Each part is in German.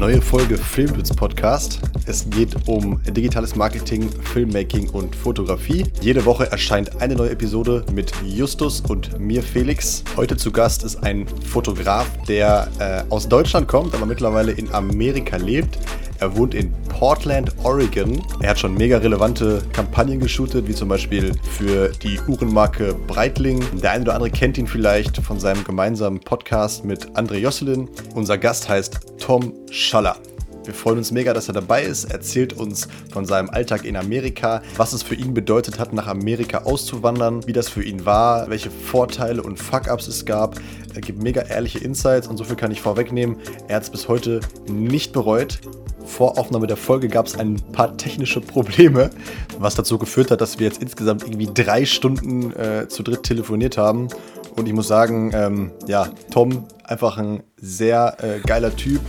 neue Folge Filmblitz Podcast. Es geht um digitales Marketing, Filmmaking und Fotografie. Jede Woche erscheint eine neue Episode mit Justus und mir Felix. Heute zu Gast ist ein Fotograf, der äh, aus Deutschland kommt, aber mittlerweile in Amerika lebt. Er wohnt in Portland, Oregon. Er hat schon mega relevante Kampagnen geshootet, wie zum Beispiel für die Uhrenmarke Breitling. Der eine oder andere kennt ihn vielleicht von seinem gemeinsamen Podcast mit André Josselin. Unser Gast heißt Tom Schaller. Wir freuen uns mega, dass er dabei ist. Er erzählt uns von seinem Alltag in Amerika, was es für ihn bedeutet hat, nach Amerika auszuwandern, wie das für ihn war, welche Vorteile und Fuck-Ups es gab. Er gibt mega ehrliche Insights und so viel kann ich vorwegnehmen. Er hat es bis heute nicht bereut. Vor Aufnahme der Folge gab es ein paar technische Probleme, was dazu geführt hat, dass wir jetzt insgesamt irgendwie drei Stunden äh, zu dritt telefoniert haben. Und ich muss sagen, ähm, ja, Tom, einfach ein sehr äh, geiler Typ,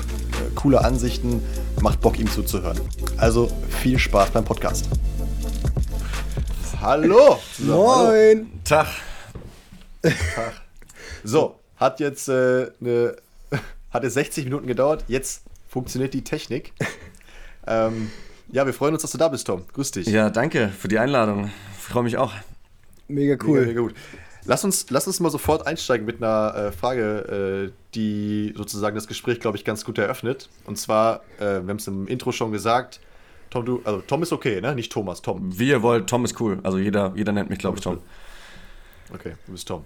coole Ansichten, macht Bock, ihm zuzuhören. Also viel Spaß beim Podcast. Hallo! Moin! Tag. Tag. So, hat jetzt, äh, ne, hat jetzt 60 Minuten gedauert. Jetzt funktioniert die Technik. ähm, ja, wir freuen uns, dass du da bist, Tom. Grüß dich. Ja, danke für die Einladung. Ich freue mich auch. Mega cool. Mega, mega gut. Lass uns, lass uns mal sofort einsteigen mit einer äh, Frage, äh, die sozusagen das Gespräch, glaube ich, ganz gut eröffnet. Und zwar, äh, wir haben es im Intro schon gesagt, Tom, du, also Tom ist okay, ne? Nicht Thomas, Tom. Wie ihr wollt, Tom ist cool. Also jeder, jeder nennt mich, glaube ich, Tom. Okay, du bist Tom.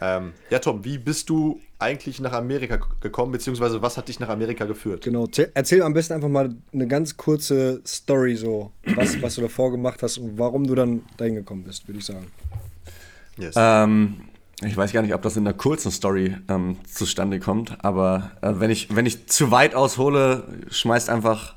Ähm, ja, Tom, wie bist du eigentlich nach Amerika gekommen, beziehungsweise was hat dich nach Amerika geführt? Genau, erzähl am besten einfach mal eine ganz kurze Story, so, was, was du davor gemacht hast und warum du dann dahin gekommen bist, würde ich sagen. Yes. Ähm, ich weiß gar nicht, ob das in einer kurzen Story ähm, zustande kommt, aber äh, wenn, ich, wenn ich zu weit aushole, schmeißt einfach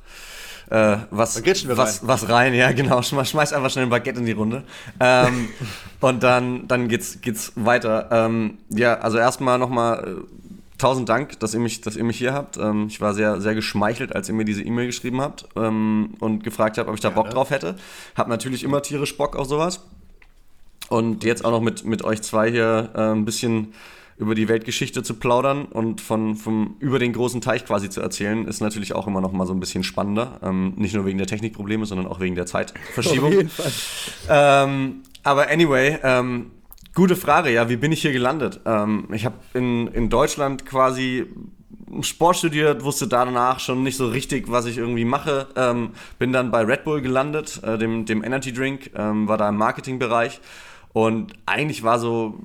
äh, was, was, rein. was rein. Ja, genau. Schmeiß einfach schnell ein Baguette in die Runde. Ähm, und dann, dann geht's, geht's weiter. Ähm, ja, also erstmal nochmal äh, tausend Dank, dass ihr mich, dass ihr mich hier habt. Ähm, ich war sehr, sehr geschmeichelt, als ihr mir diese E-Mail geschrieben habt ähm, und gefragt habt, ob ich da Bock drauf hätte. Hab natürlich immer tierisch Bock auf sowas. Und jetzt auch noch mit, mit euch zwei hier äh, ein bisschen über die Weltgeschichte zu plaudern und von, vom, über den großen Teich quasi zu erzählen, ist natürlich auch immer noch mal so ein bisschen spannender. Ähm, nicht nur wegen der Technikprobleme, sondern auch wegen der Zeitverschiebung. Auf jeden Fall. Ähm, aber anyway, ähm, gute Frage, ja, wie bin ich hier gelandet? Ähm, ich habe in, in Deutschland quasi Sport studiert, wusste danach schon nicht so richtig, was ich irgendwie mache. Ähm, bin dann bei Red Bull gelandet, äh, dem, dem Energy Drink, ähm, war da im Marketingbereich. Und eigentlich war so,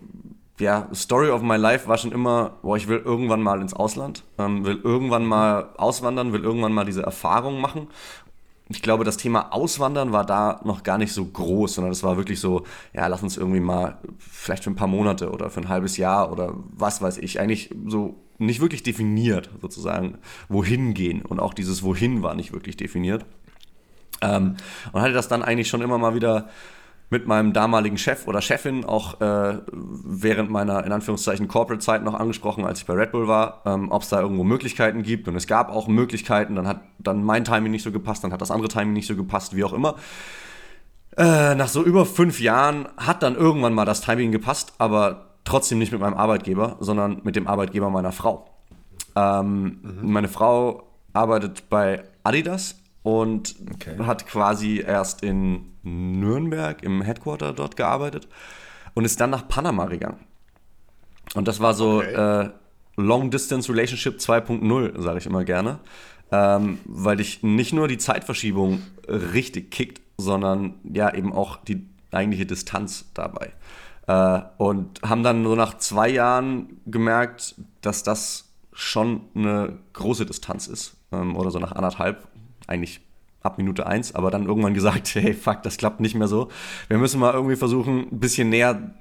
ja, Story of my life war schon immer, boah, ich will irgendwann mal ins Ausland, ähm, will irgendwann mal auswandern, will irgendwann mal diese Erfahrung machen. Ich glaube, das Thema Auswandern war da noch gar nicht so groß, sondern es war wirklich so, ja, lass uns irgendwie mal vielleicht für ein paar Monate oder für ein halbes Jahr oder was weiß ich, eigentlich so nicht wirklich definiert sozusagen, wohin gehen. Und auch dieses Wohin war nicht wirklich definiert. Ähm, und hatte das dann eigentlich schon immer mal wieder mit meinem damaligen Chef oder Chefin auch äh, während meiner in Anführungszeichen Corporate-Zeit noch angesprochen, als ich bei Red Bull war, ähm, ob es da irgendwo Möglichkeiten gibt. Und es gab auch Möglichkeiten, dann hat dann mein Timing nicht so gepasst, dann hat das andere Timing nicht so gepasst, wie auch immer. Äh, nach so über fünf Jahren hat dann irgendwann mal das Timing gepasst, aber trotzdem nicht mit meinem Arbeitgeber, sondern mit dem Arbeitgeber meiner Frau. Ähm, mhm. Meine Frau arbeitet bei Adidas und okay. hat quasi erst in Nürnberg im Headquarter dort gearbeitet und ist dann nach Panama gegangen. Und das war so okay. äh, Long Distance Relationship 2.0, sage ich immer gerne, ähm, weil ich nicht nur die Zeitverschiebung richtig kickt, sondern ja eben auch die eigentliche Distanz dabei. Äh, und haben dann nur nach zwei Jahren gemerkt, dass das schon eine große Distanz ist. Ähm, oder so nach anderthalb, eigentlich ab Minute 1, aber dann irgendwann gesagt, hey, fuck, das klappt nicht mehr so. Wir müssen mal irgendwie versuchen, ein bisschen näher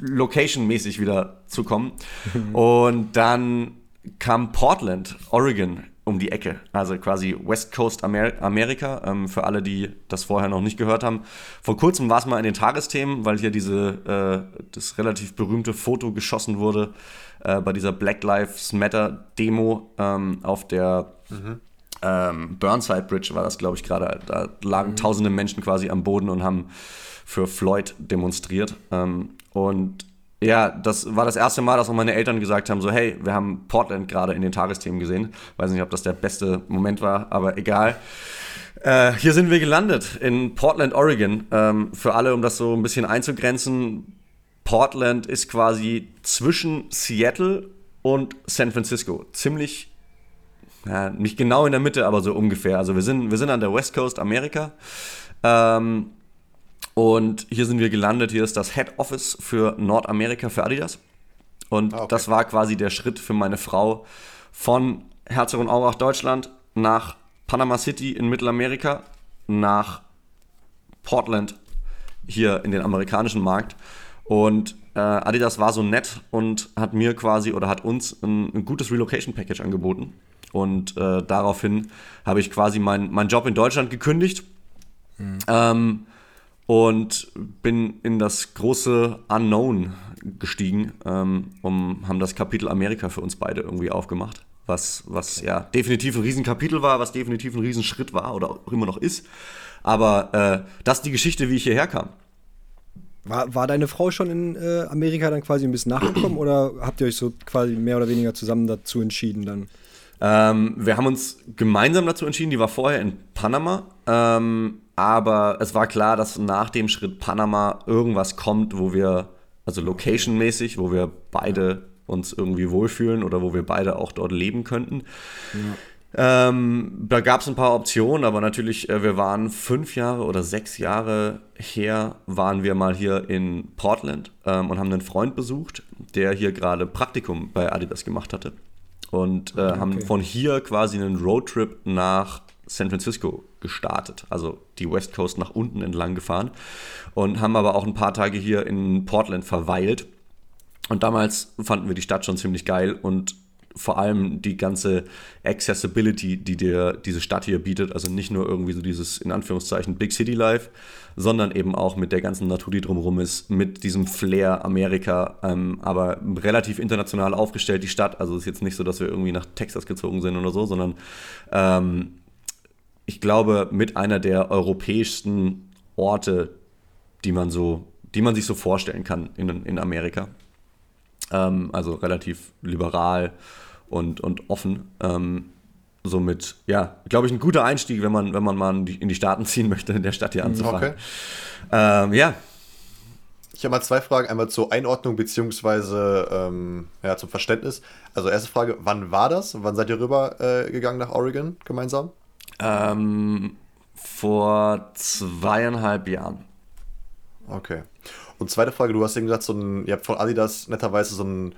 location-mäßig wieder zu kommen. Und dann kam Portland, Oregon um die Ecke, also quasi West Coast Amer Amerika, ähm, für alle, die das vorher noch nicht gehört haben. Vor kurzem war es mal in den Tagesthemen, weil hier diese, äh, das relativ berühmte Foto geschossen wurde äh, bei dieser Black Lives Matter Demo ähm, auf der mhm ähm, Burnside Bridge war das, glaube ich, gerade. Da lagen mhm. tausende Menschen quasi am Boden und haben für Floyd demonstriert. Ähm, und Ja, das war das erste Mal, dass auch meine Eltern gesagt haben, so hey, wir haben Portland gerade in den Tagesthemen gesehen. Weiß nicht, ob das der beste Moment war, aber egal. Äh, hier sind wir gelandet in Portland, Oregon. Ähm, für alle, um das so ein bisschen einzugrenzen, Portland ist quasi zwischen Seattle und San Francisco. Ziemlich, ja, nicht genau in der Mitte, aber so ungefähr. Also wir sind, wir sind an der West Coast Amerika. Ähm, und hier sind wir gelandet. Hier ist das Head Office für Nordamerika für Adidas. Und ah, okay. das war quasi der Schritt für meine Frau von Herzogenaurach, Deutschland, nach Panama City in Mittelamerika, nach Portland hier in den amerikanischen Markt. Und äh, Adidas war so nett und hat mir quasi oder hat uns ein, ein gutes Relocation Package angeboten. Und äh, daraufhin habe ich quasi meinen mein Job in Deutschland gekündigt. Mhm. Ähm, und bin in das große Unknown gestiegen ähm, und haben das Kapitel Amerika für uns beide irgendwie aufgemacht. Was, was ja definitiv ein Riesenkapitel war, was definitiv ein Riesenschritt war oder auch immer noch ist. Aber äh, das ist die Geschichte, wie ich hierher kam. War, war deine Frau schon in äh, Amerika dann quasi ein bisschen nachgekommen oder habt ihr euch so quasi mehr oder weniger zusammen dazu entschieden dann? Ähm, wir haben uns gemeinsam dazu entschieden, die war vorher in Panama. Ähm, aber es war klar, dass nach dem Schritt Panama irgendwas kommt, wo wir, also location-mäßig, wo wir beide uns irgendwie wohlfühlen oder wo wir beide auch dort leben könnten. Ja. Ähm, da gab es ein paar Optionen, aber natürlich, äh, wir waren fünf Jahre oder sechs Jahre her, waren wir mal hier in Portland ähm, und haben einen Freund besucht, der hier gerade Praktikum bei Adidas gemacht hatte. Und äh, okay. haben von hier quasi einen Roadtrip nach San Francisco gestartet, also die West Coast nach unten entlang gefahren und haben aber auch ein paar Tage hier in Portland verweilt. Und damals fanden wir die Stadt schon ziemlich geil und vor allem die ganze Accessibility, die dir diese Stadt hier bietet, also nicht nur irgendwie so dieses in Anführungszeichen Big City Life, sondern eben auch mit der ganzen Natur, die drumherum ist, mit diesem Flair Amerika, ähm, aber relativ international aufgestellt die Stadt. Also es ist jetzt nicht so, dass wir irgendwie nach Texas gezogen sind oder so, sondern ähm, ich glaube, mit einer der europäischsten Orte, die man so, die man sich so vorstellen kann in, in Amerika. Ähm, also relativ liberal und, und offen. Ähm, somit, ja, glaube ich, ein guter Einstieg, wenn man, wenn man mal in die, Staaten ziehen möchte, in der Stadt hier anzufangen. Okay. Ähm, ja. Ich habe mal zwei Fragen, einmal zur Einordnung beziehungsweise ähm, ja, zum Verständnis. Also erste Frage, wann war das? Wann seid ihr rüber äh, gegangen nach Oregon gemeinsam? Ähm, vor zweieinhalb Jahren. Okay. Und zweite Frage, du hast eben gesagt, so ein, ihr habt von Adidas netterweise so ein,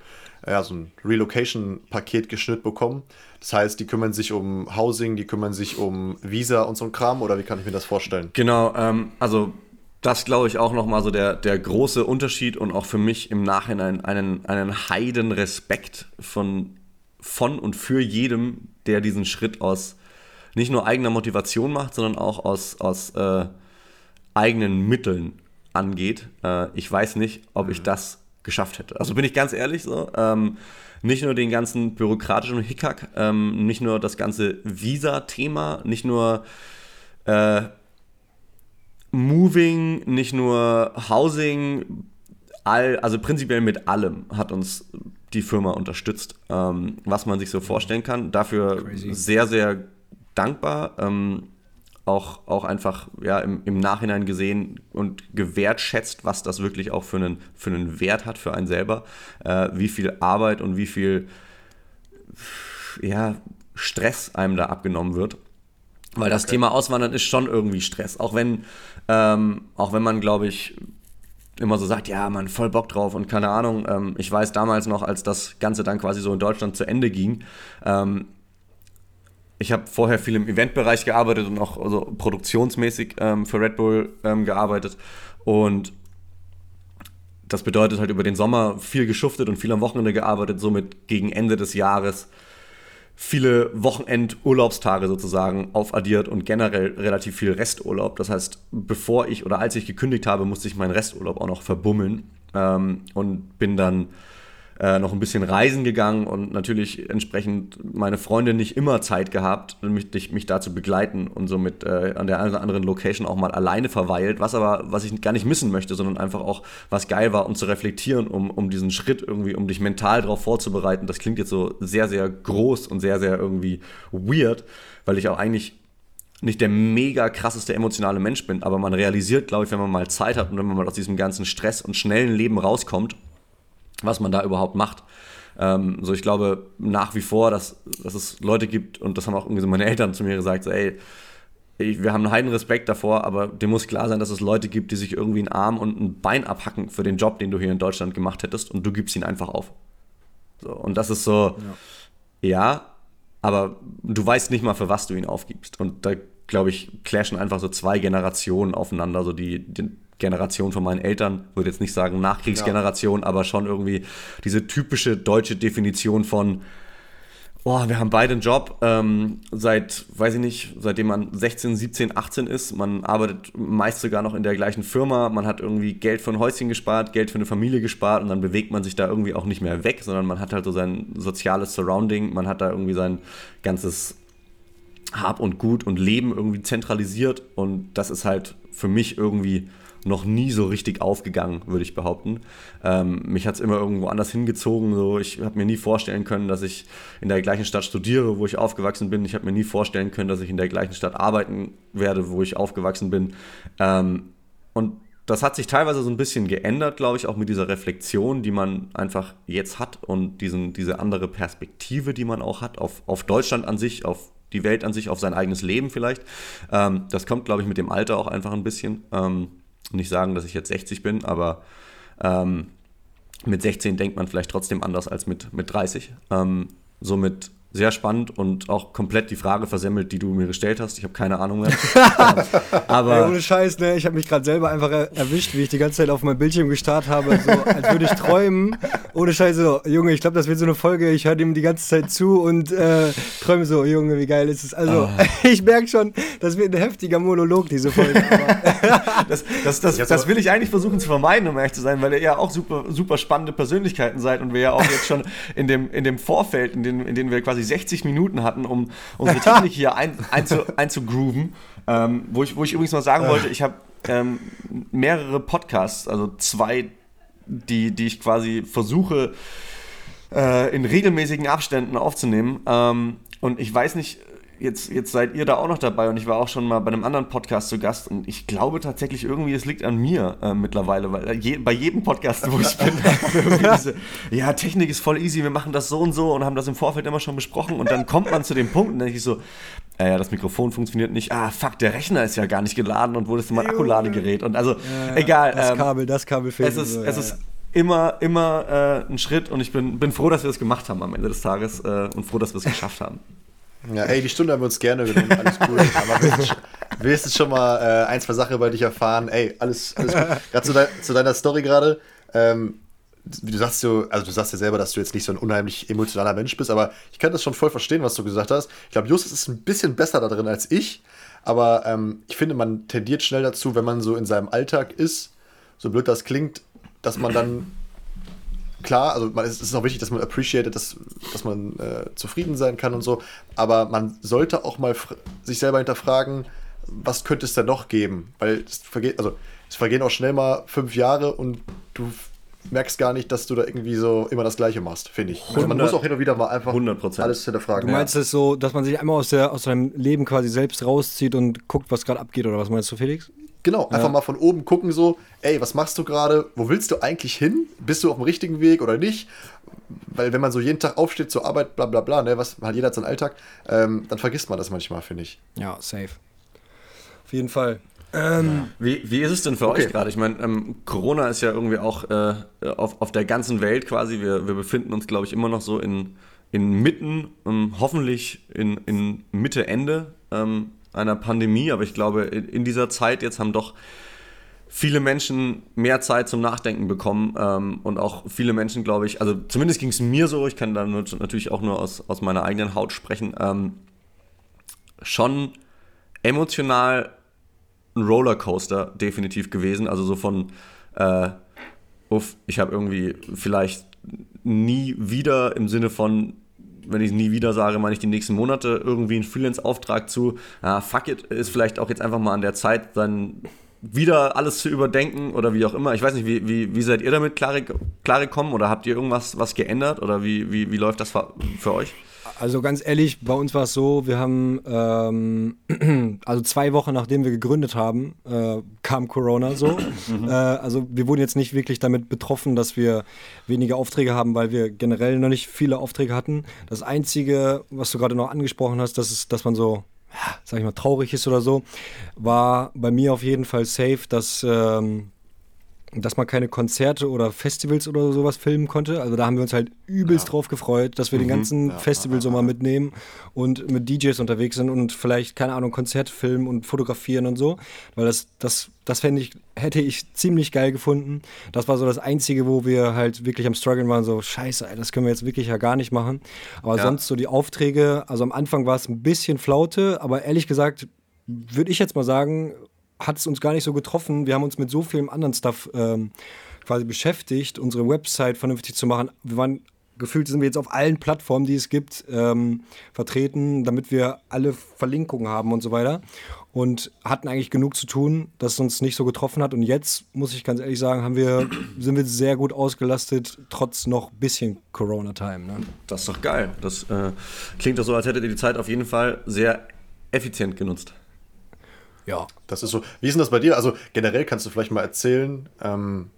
ja, so ein Relocation-Paket geschnitten bekommen. Das heißt, die kümmern sich um Housing, die kümmern sich um Visa und so ein Kram, oder wie kann ich mir das vorstellen? Genau, ähm, also das glaube ich auch nochmal so der, der große Unterschied und auch für mich im Nachhinein einen, einen heiden Respekt von, von und für jedem, der diesen Schritt aus nicht nur eigener Motivation macht, sondern auch aus, aus äh, eigenen Mitteln angeht. Äh, ich weiß nicht, ob mhm. ich das geschafft hätte. Also bin ich ganz ehrlich so. Ähm, nicht nur den ganzen bürokratischen Hickhack, ähm, nicht nur das ganze Visa-Thema, nicht nur äh, Moving, nicht nur Housing, all, also prinzipiell mit allem hat uns die Firma unterstützt, ähm, was man sich so vorstellen kann. Dafür Crazy. sehr, sehr dankbar. Ähm, auch, auch einfach ja, im, im Nachhinein gesehen und gewertschätzt, was das wirklich auch für einen, für einen Wert hat für einen selber, äh, wie viel Arbeit und wie viel ja, Stress einem da abgenommen wird. Weil das okay. Thema Auswandern ist schon irgendwie Stress. Auch wenn, ähm, auch wenn man, glaube ich, immer so sagt, ja, man, voll Bock drauf und keine Ahnung. Ähm, ich weiß damals noch, als das Ganze dann quasi so in Deutschland zu Ende ging, ähm, ich habe vorher viel im Eventbereich gearbeitet und auch also produktionsmäßig ähm, für Red Bull ähm, gearbeitet. Und das bedeutet halt über den Sommer viel geschuftet und viel am Wochenende gearbeitet, somit gegen Ende des Jahres viele Wochenendurlaubstage sozusagen aufaddiert und generell relativ viel Resturlaub. Das heißt, bevor ich oder als ich gekündigt habe, musste ich meinen Resturlaub auch noch verbummeln ähm, und bin dann äh, noch ein bisschen reisen gegangen und natürlich entsprechend meine Freunde nicht immer Zeit gehabt, mich, mich da zu begleiten und somit äh, an der einen oder anderen Location auch mal alleine verweilt, was aber, was ich gar nicht missen möchte, sondern einfach auch, was geil war, um zu reflektieren, um, um diesen Schritt irgendwie, um dich mental darauf vorzubereiten. Das klingt jetzt so sehr, sehr groß und sehr, sehr irgendwie weird, weil ich auch eigentlich nicht der mega krasseste emotionale Mensch bin, aber man realisiert, glaube ich, wenn man mal Zeit hat und wenn man mal aus diesem ganzen Stress und schnellen Leben rauskommt, was man da überhaupt macht. Ähm, so, ich glaube nach wie vor, dass, dass es Leute gibt, und das haben auch irgendwie so meine Eltern zu mir gesagt, so, ey, ich, wir haben einen heiden Respekt davor, aber dem muss klar sein, dass es Leute gibt, die sich irgendwie einen Arm und ein Bein abhacken für den Job, den du hier in Deutschland gemacht hättest, und du gibst ihn einfach auf. So, und das ist so, ja. ja, aber du weißt nicht mal, für was du ihn aufgibst. Und da, glaube ich, clashen einfach so zwei Generationen aufeinander, so die, die Generation von meinen Eltern, würde jetzt nicht sagen Nachkriegsgeneration, ja. aber schon irgendwie diese typische deutsche Definition von, oh, wir haben beide einen Job, ähm, seit, weiß ich nicht, seitdem man 16, 17, 18 ist. Man arbeitet meist sogar noch in der gleichen Firma. Man hat irgendwie Geld für ein Häuschen gespart, Geld für eine Familie gespart und dann bewegt man sich da irgendwie auch nicht mehr weg, sondern man hat halt so sein soziales Surrounding. Man hat da irgendwie sein ganzes Hab und Gut und Leben irgendwie zentralisiert und das ist halt für mich irgendwie noch nie so richtig aufgegangen, würde ich behaupten. Ähm, mich hat es immer irgendwo anders hingezogen. So. Ich habe mir nie vorstellen können, dass ich in der gleichen Stadt studiere, wo ich aufgewachsen bin. Ich habe mir nie vorstellen können, dass ich in der gleichen Stadt arbeiten werde, wo ich aufgewachsen bin. Ähm, und das hat sich teilweise so ein bisschen geändert, glaube ich, auch mit dieser Reflexion, die man einfach jetzt hat und diesen, diese andere Perspektive, die man auch hat auf, auf Deutschland an sich, auf die Welt an sich, auf sein eigenes Leben vielleicht. Ähm, das kommt, glaube ich, mit dem Alter auch einfach ein bisschen. Ähm, nicht sagen, dass ich jetzt 60 bin, aber ähm, mit 16 denkt man vielleicht trotzdem anders als mit, mit 30. Ähm, somit sehr spannend und auch komplett die Frage versemmelt, die du mir gestellt hast. Ich habe keine Ahnung mehr. aber Ey, ohne Scheiß, ne? Ich habe mich gerade selber einfach erwischt, wie ich die ganze Zeit auf mein Bildschirm gestarrt habe, so als würde ich träumen. Ohne Scheiß, so, Junge, ich glaube, das wird so eine Folge. Ich höre dem die ganze Zeit zu und äh, träume so, Junge, wie geil ist es. Also, oh. ich merke schon, das wird ein heftiger Monolog, diese Folge. das, das, das, das, will ich eigentlich versuchen zu vermeiden, um ehrlich zu sein, weil ihr ja auch super, super spannende Persönlichkeiten seid und wir ja auch jetzt schon in dem, in dem Vorfeld, in dem, in dem wir quasi quasi 60 Minuten hatten, um unsere Technik hier ein, einzu, einzugrooven. Ähm, wo, ich, wo ich übrigens mal sagen wollte, ich habe ähm, mehrere Podcasts, also zwei, die, die ich quasi versuche äh, in regelmäßigen Abständen aufzunehmen. Ähm, und ich weiß nicht, jetzt, jetzt seid ihr da auch noch dabei und ich war auch schon mal bei einem anderen Podcast zu Gast und ich glaube tatsächlich irgendwie, es liegt an mir äh, mittlerweile, weil je, bei jedem Podcast, wo ich bin, diese, ja, Technik ist voll easy, wir machen das so und so und haben das im Vorfeld immer schon besprochen und dann kommt man zu dem Punkt und dann denke ich so, äh, ja, das Mikrofon funktioniert nicht, ah, fuck, der Rechner ist ja gar nicht geladen und wo ist denn mein Akkuladegerät und also, ja, egal. Das ähm, Kabel, das Kabel fehlt. Es ist, so, es ja, ist immer, immer äh, ein Schritt und ich bin, bin froh, dass wir das gemacht haben am Ende des Tages äh, und froh, dass wir es geschafft haben. Ja, ey, die Stunde haben wir uns gerne genommen, alles cool. Aber willst jetzt schon mal äh, ein, zwei Sachen über dich erfahren. Ey, alles, alles gut. Gerade zu, de zu, deiner Story gerade. Ähm, wie du sagst, du, also du sagst ja selber, dass du jetzt nicht so ein unheimlich emotionaler Mensch bist, aber ich kann das schon voll verstehen, was du gesagt hast. Ich glaube, Justus ist ein bisschen besser da drin als ich, aber ähm, ich finde, man tendiert schnell dazu, wenn man so in seinem Alltag ist, so blöd das klingt, dass man dann klar, also man, es ist auch wichtig, dass man appreciated, dass, dass man äh, zufrieden sein kann und so, aber man sollte auch mal sich selber hinterfragen, was könnte es denn noch geben? Weil es vergeht, also es vergehen auch schnell mal fünf Jahre und du merkst gar nicht, dass du da irgendwie so immer das Gleiche machst, finde ich. Also man muss auch hin und wieder mal einfach 100%. alles hinterfragen. Du meinst ja. es so, dass man sich einmal aus, der, aus seinem Leben quasi selbst rauszieht und guckt, was gerade abgeht, oder was meinst du, Felix? Genau, einfach ja. mal von oben gucken, so, ey, was machst du gerade? Wo willst du eigentlich hin? Bist du auf dem richtigen Weg oder nicht? Weil wenn man so jeden Tag aufsteht zur Arbeit, bla bla bla, ne, was hat jeder hat seinen Alltag, ähm, dann vergisst man das manchmal, finde ich. Ja, safe. Auf jeden Fall. Ähm, wie, wie ist es denn für okay. euch gerade? Ich meine, ähm, Corona ist ja irgendwie auch äh, auf, auf der ganzen Welt quasi. Wir, wir befinden uns, glaube ich, immer noch so in, in Mitten, ähm, hoffentlich in, in Mitte, Ende ähm, einer Pandemie, aber ich glaube, in dieser Zeit jetzt haben doch viele Menschen mehr Zeit zum Nachdenken bekommen ähm, und auch viele Menschen, glaube ich, also zumindest ging es mir so, ich kann da natürlich auch nur aus, aus meiner eigenen Haut sprechen, ähm, schon emotional ein Rollercoaster definitiv gewesen, also so von, äh, uff, ich habe irgendwie vielleicht nie wieder im Sinne von, wenn ich nie wieder sage, meine ich die nächsten Monate irgendwie einen Freelance-Auftrag zu, ah, fuck it, ist vielleicht auch jetzt einfach mal an der Zeit, dann wieder alles zu überdenken oder wie auch immer. Ich weiß nicht, wie, wie, wie seid ihr damit klar, klar oder habt ihr irgendwas was geändert oder wie, wie, wie läuft das für euch? Also ganz ehrlich, bei uns war es so, wir haben, ähm, also zwei Wochen nachdem wir gegründet haben, äh, kam Corona so. Mhm. Äh, also wir wurden jetzt nicht wirklich damit betroffen, dass wir weniger Aufträge haben, weil wir generell noch nicht viele Aufträge hatten. Das Einzige, was du gerade noch angesprochen hast, das ist, dass man so sag ich mal, traurig ist oder so, war bei mir auf jeden Fall safe, dass ähm, dass man keine Konzerte oder Festivals oder sowas filmen konnte. Also da haben wir uns halt übelst ja. drauf gefreut, dass wir mhm. den ganzen ja, Festivalsommer mitnehmen und mit DJs unterwegs sind und vielleicht, keine Ahnung, Konzerte filmen und fotografieren und so. Weil das, das, das fände ich, hätte ich ziemlich geil gefunden. Das war so das Einzige, wo wir halt wirklich am struggeln waren, so scheiße, das können wir jetzt wirklich ja gar nicht machen. Aber sonst so die Aufträge, also am Anfang war es ein bisschen Flaute, aber ehrlich gesagt, würde ich jetzt mal sagen, hat es uns gar nicht so getroffen. Wir haben uns mit so vielem anderen Stuff ähm, quasi beschäftigt, unsere Website vernünftig zu machen. Wir waren gefühlt sind wir jetzt auf allen Plattformen, die es gibt, ähm, vertreten, damit wir alle Verlinkungen haben und so weiter. Und hatten eigentlich genug zu tun, dass es uns nicht so getroffen hat. Und jetzt, muss ich ganz ehrlich sagen, haben wir, sind wir sehr gut ausgelastet, trotz noch bisschen Corona-Time. Ne? Das ist doch geil. Das äh, klingt doch so, als hättet ihr die Zeit auf jeden Fall sehr effizient genutzt. Ja. Das ist so. Wie ist denn das bei dir? Also generell kannst du vielleicht mal erzählen, ähm,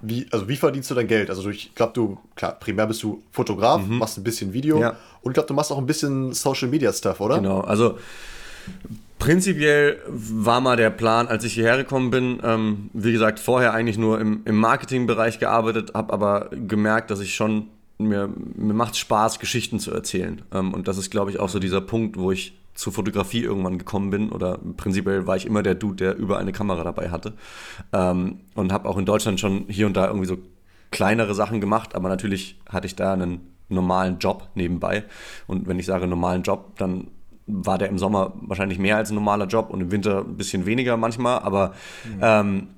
wie, also wie verdienst du dein Geld? Also ich glaube, du, klar, primär bist du Fotograf, mhm. machst ein bisschen Video ja. und ich glaube, du machst auch ein bisschen Social Media Stuff, oder? Genau, also prinzipiell war mal der Plan, als ich hierher gekommen bin, ähm, wie gesagt, vorher eigentlich nur im, im Marketingbereich gearbeitet, habe aber gemerkt, dass ich schon, mir, mir macht Spaß, Geschichten zu erzählen. Ähm, und das ist, glaube ich, auch so dieser Punkt, wo ich zur Fotografie irgendwann gekommen bin oder prinzipiell war ich immer der Dude, der über eine Kamera dabei hatte ähm, und habe auch in Deutschland schon hier und da irgendwie so kleinere Sachen gemacht, aber natürlich hatte ich da einen normalen Job nebenbei und wenn ich sage normalen Job, dann war der im Sommer wahrscheinlich mehr als ein normaler Job und im Winter ein bisschen weniger manchmal, aber mhm. ähm,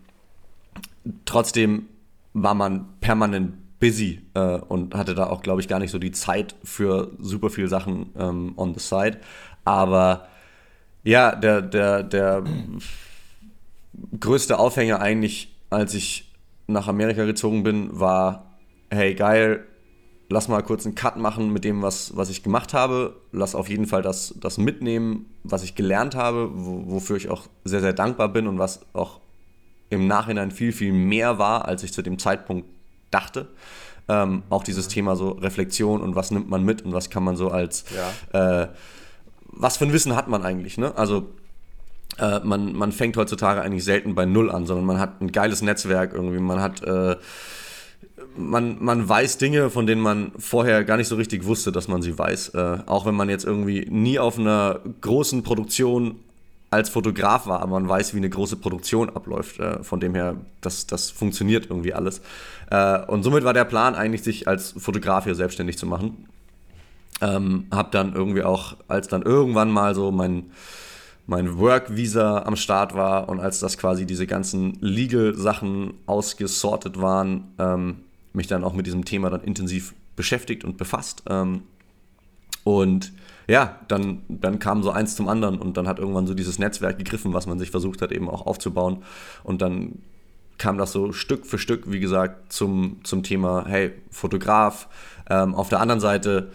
trotzdem war man permanent busy äh, und hatte da auch, glaube ich, gar nicht so die Zeit für super viele Sachen ähm, on the side. Aber ja, der, der, der größte Aufhänger eigentlich, als ich nach Amerika gezogen bin, war, hey geil, lass mal kurz einen Cut machen mit dem, was, was ich gemacht habe. Lass auf jeden Fall das, das mitnehmen, was ich gelernt habe, wo, wofür ich auch sehr, sehr dankbar bin und was auch im Nachhinein viel, viel mehr war, als ich zu dem Zeitpunkt dachte. Ähm, auch dieses Thema so Reflexion und was nimmt man mit und was kann man so als ja. äh, was für ein Wissen hat man eigentlich? Ne? Also äh, man, man fängt heutzutage eigentlich selten bei Null an, sondern man hat ein geiles Netzwerk irgendwie, man hat äh, man, man weiß Dinge, von denen man vorher gar nicht so richtig wusste, dass man sie weiß. Äh, auch wenn man jetzt irgendwie nie auf einer großen Produktion als Fotograf war, aber man weiß, wie eine große Produktion abläuft. Äh, von dem her, das, das funktioniert irgendwie alles. Äh, und somit war der Plan eigentlich, sich als Fotograf hier selbstständig zu machen. Ähm, hab dann irgendwie auch, als dann irgendwann mal so mein, mein Work-Visa am Start war und als das quasi diese ganzen Legal-Sachen ausgesortet waren, ähm, mich dann auch mit diesem Thema dann intensiv beschäftigt und befasst. Ähm, und ja, dann, dann kam so eins zum anderen und dann hat irgendwann so dieses Netzwerk gegriffen, was man sich versucht hat eben auch aufzubauen. Und dann kam das so Stück für Stück, wie gesagt, zum, zum Thema, hey, Fotograf. Ähm, auf der anderen Seite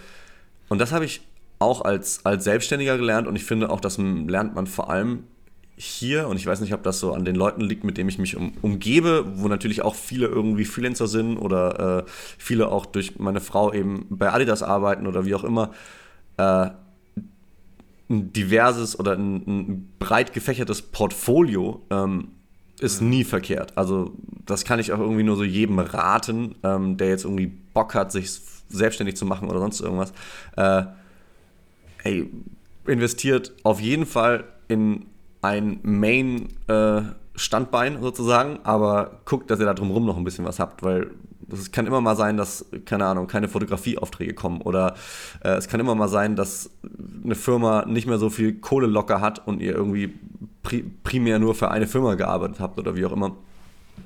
und das habe ich auch als, als Selbstständiger gelernt und ich finde auch, das lernt man vor allem hier und ich weiß nicht, ob das so an den Leuten liegt, mit denen ich mich um, umgebe, wo natürlich auch viele irgendwie Freelancer sind oder äh, viele auch durch meine Frau eben bei Adidas arbeiten oder wie auch immer. Äh, ein diverses oder ein, ein breit gefächertes Portfolio ähm, ist nie verkehrt. Also das kann ich auch irgendwie nur so jedem raten, ähm, der jetzt irgendwie Bock hat, sich selbstständig zu machen oder sonst irgendwas. Äh, ey, investiert auf jeden Fall in ein Main-Standbein äh, sozusagen, aber guckt, dass ihr da drumherum noch ein bisschen was habt, weil es kann immer mal sein, dass, keine Ahnung, keine Fotografieaufträge kommen oder äh, es kann immer mal sein, dass eine Firma nicht mehr so viel Kohle locker hat und ihr irgendwie pri primär nur für eine Firma gearbeitet habt oder wie auch immer.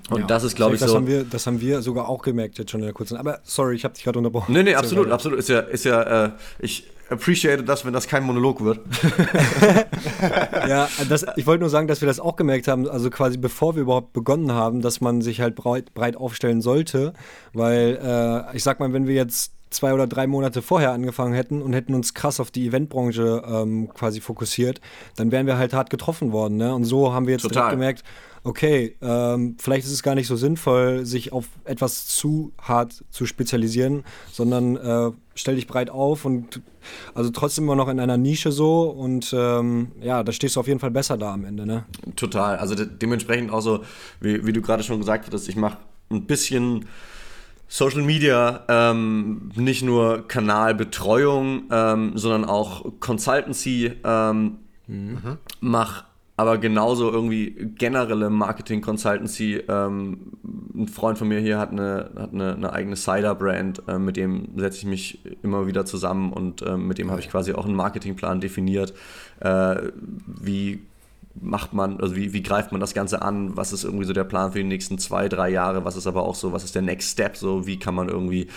Und ja, das ist, glaube ich, das so. Haben wir, das haben wir sogar auch gemerkt jetzt schon in der kurzen. Aber sorry, ich habe dich gerade unterbrochen. Nee, nee, absolut, absolut. Ist ja, ist ja, äh, ich appreciate das, wenn das kein Monolog wird. ja, das, ich wollte nur sagen, dass wir das auch gemerkt haben, also quasi bevor wir überhaupt begonnen haben, dass man sich halt breit, breit aufstellen sollte, weil äh, ich sag mal, wenn wir jetzt zwei oder drei Monate vorher angefangen hätten und hätten uns krass auf die Eventbranche ähm, quasi fokussiert, dann wären wir halt hart getroffen worden. Ne? Und so haben wir jetzt gemerkt, okay, ähm, vielleicht ist es gar nicht so sinnvoll, sich auf etwas zu hart zu spezialisieren, sondern äh, stell dich breit auf und also trotzdem immer noch in einer Nische so und ähm, ja, da stehst du auf jeden Fall besser da am Ende, ne? Total. Also de dementsprechend auch so, wie, wie du gerade schon gesagt hast, ich mache ein bisschen Social Media, ähm, nicht nur Kanalbetreuung, ähm, sondern auch Consultancy, ähm, mhm. mach aber genauso irgendwie generelle Marketing Consultancy. Ähm, ein Freund von mir hier hat eine, hat eine, eine eigene Cider-Brand, äh, mit dem setze ich mich immer wieder zusammen und äh, mit dem habe ich quasi auch einen Marketingplan definiert. Äh, wie macht man, also wie, wie greift man das Ganze an? Was ist irgendwie so der Plan für die nächsten zwei, drei Jahre? Was ist aber auch so, was ist der Next Step? So, wie kann man irgendwie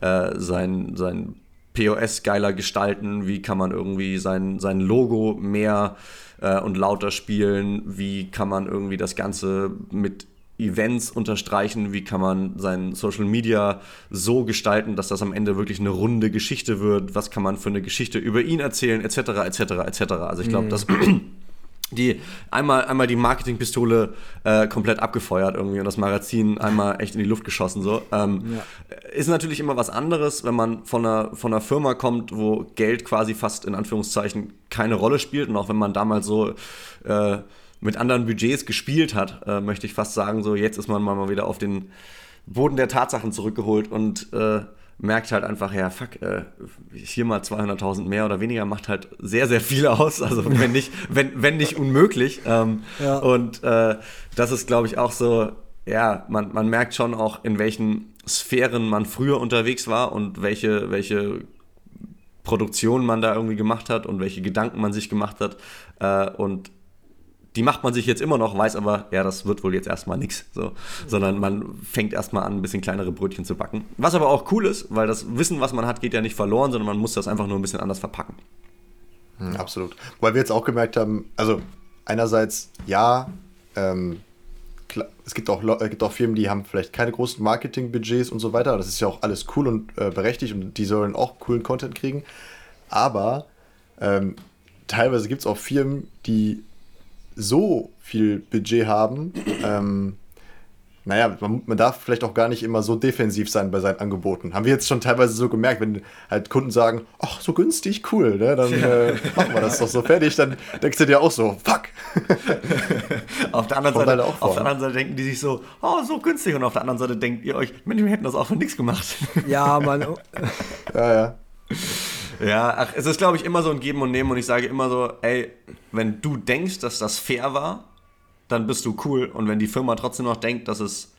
äh, sein, sein POS geiler gestalten? Wie kann man irgendwie sein, sein Logo mehr äh, und lauter spielen? Wie kann man irgendwie das Ganze mit Events unterstreichen, wie kann man sein Social Media so gestalten, dass das am Ende wirklich eine runde Geschichte wird, was kann man für eine Geschichte über ihn erzählen, etc., etc., etc. Also ich glaube, mhm. das die einmal, einmal die Marketingpistole äh, komplett abgefeuert irgendwie und das Magazin einmal echt in die Luft geschossen. So. Ähm, ja. Ist natürlich immer was anderes, wenn man von einer, von einer Firma kommt, wo Geld quasi fast in Anführungszeichen keine Rolle spielt und auch wenn man damals so äh, mit anderen Budgets gespielt hat, äh, möchte ich fast sagen, so jetzt ist man mal wieder auf den Boden der Tatsachen zurückgeholt und äh, merkt halt einfach, ja, fuck, äh, hier mal 200.000 mehr oder weniger macht halt sehr, sehr viel aus. Also wenn nicht, wenn, wenn nicht unmöglich. Ähm, ja. Und äh, das ist, glaube ich, auch so, ja, man, man merkt schon auch, in welchen Sphären man früher unterwegs war und welche, welche Produktionen man da irgendwie gemacht hat und welche Gedanken man sich gemacht hat. Äh, und die macht man sich jetzt immer noch, weiß aber, ja, das wird wohl jetzt erstmal nichts. So. Sondern man fängt erstmal an, ein bisschen kleinere Brötchen zu backen. Was aber auch cool ist, weil das Wissen, was man hat, geht ja nicht verloren, sondern man muss das einfach nur ein bisschen anders verpacken. Hm, absolut. Weil wir jetzt auch gemerkt haben, also einerseits ja, ähm, klar, es gibt auch, äh, gibt auch Firmen, die haben vielleicht keine großen Marketingbudgets und so weiter. Das ist ja auch alles cool und äh, berechtigt und die sollen auch coolen Content kriegen. Aber ähm, teilweise gibt es auch Firmen, die so viel Budget haben, ähm, naja, man, man, darf vielleicht auch gar nicht immer so defensiv sein bei seinen Angeboten. Haben wir jetzt schon teilweise so gemerkt, wenn halt Kunden sagen, ach, so günstig, cool, ne? dann äh, machen wir das doch so fertig, dann denkst du dir auch so, fuck. auf, der anderen Seite, auch auf der anderen Seite denken die sich so, oh, so günstig. Und auf der anderen Seite denkt ihr euch, Mensch, wir hätten das auch für nichts gemacht. ja, Mann. ja, ja. Ja, ach, es ist, glaube ich, immer so ein Geben und Nehmen und ich sage immer so, ey, wenn du denkst, dass das fair war, dann bist du cool. Und wenn die Firma trotzdem noch denkt, dass es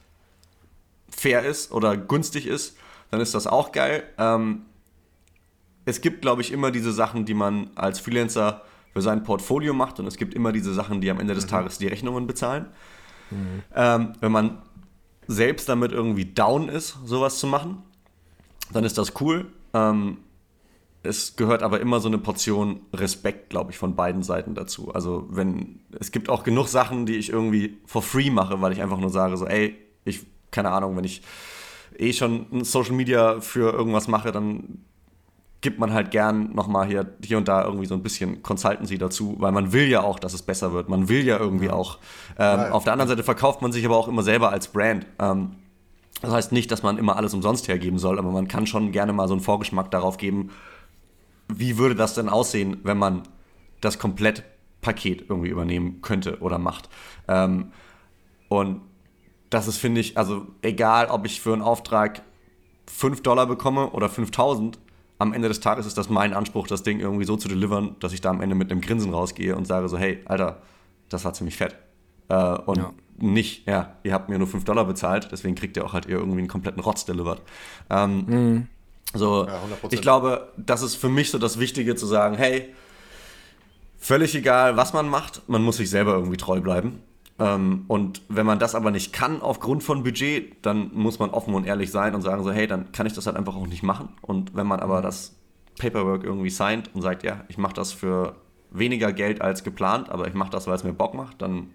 fair ist oder günstig ist, dann ist das auch geil. Ähm, es gibt, glaube ich, immer diese Sachen, die man als Freelancer für sein Portfolio macht und es gibt immer diese Sachen, die am Ende des mhm. Tages die Rechnungen bezahlen. Mhm. Ähm, wenn man selbst damit irgendwie down ist, sowas zu machen, dann ist das cool. Ähm, es gehört aber immer so eine Portion Respekt, glaube ich, von beiden Seiten dazu. Also wenn es gibt auch genug Sachen, die ich irgendwie for free mache, weil ich einfach nur sage so, ey, ich keine Ahnung, wenn ich eh schon Social Media für irgendwas mache, dann gibt man halt gern nochmal hier, hier und da irgendwie so ein bisschen Consultancy dazu, weil man will ja auch, dass es besser wird. Man will ja irgendwie ja. auch. Ähm, auf der anderen Seite verkauft man sich aber auch immer selber als Brand. Ähm, das heißt nicht, dass man immer alles umsonst hergeben soll, aber man kann schon gerne mal so einen Vorgeschmack darauf geben, wie würde das denn aussehen, wenn man das Komplettpaket irgendwie übernehmen könnte oder macht. Ähm, und das ist, finde ich, also egal, ob ich für einen Auftrag 5 Dollar bekomme oder 5000, am Ende des Tages ist das mein Anspruch, das Ding irgendwie so zu delivern, dass ich da am Ende mit einem Grinsen rausgehe und sage so, hey, Alter, das war ziemlich fett. Äh, und ja. nicht, ja, ihr habt mir nur 5 Dollar bezahlt, deswegen kriegt ihr auch halt irgendwie einen kompletten Rotz delivered. Ähm, mhm. So, ja, ich glaube, das ist für mich so das Wichtige zu sagen, hey, völlig egal, was man macht, man muss sich selber irgendwie treu bleiben. Ähm, und wenn man das aber nicht kann aufgrund von Budget, dann muss man offen und ehrlich sein und sagen so, hey, dann kann ich das halt einfach auch nicht machen. Und wenn man aber das Paperwork irgendwie signed und sagt, ja, ich mache das für weniger Geld als geplant, aber ich mache das, weil es mir Bock macht, dann